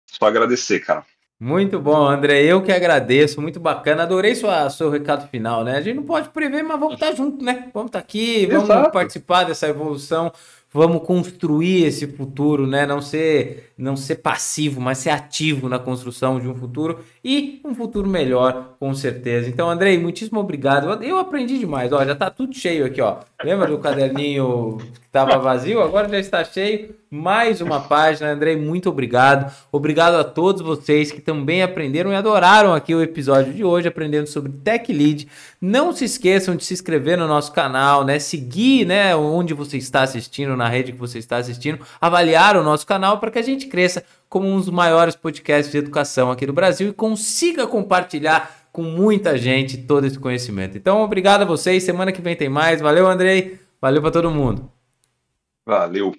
só agradecer, cara. Muito bom, André. Eu que agradeço, muito bacana. Adorei sua, seu recado final, né? A gente não pode prever, mas vamos estar junto, né? Vamos estar aqui, vamos Exato. participar dessa evolução vamos construir esse futuro, né? Não ser, não ser passivo, mas ser ativo na construção de um futuro e um futuro melhor, com certeza. Então, Andrei, muitíssimo obrigado. Eu aprendi demais. Ó, já tá tudo cheio aqui, ó. Lembra do caderninho que estava vazio? Agora já está cheio. Mais uma página, Andrei, muito obrigado. Obrigado a todos vocês que também aprenderam e adoraram aqui o episódio de hoje, aprendendo sobre Tech Lead. Não se esqueçam de se inscrever no nosso canal, né? Seguir, né, onde você está assistindo, na rede que você está assistindo, avaliar o nosso canal para que a gente cresça como um dos maiores podcasts de educação aqui do Brasil e consiga compartilhar com muita gente todo esse conhecimento. Então, obrigado a vocês. Semana que vem tem mais. Valeu, Andrei. Valeu para todo mundo. Valeu.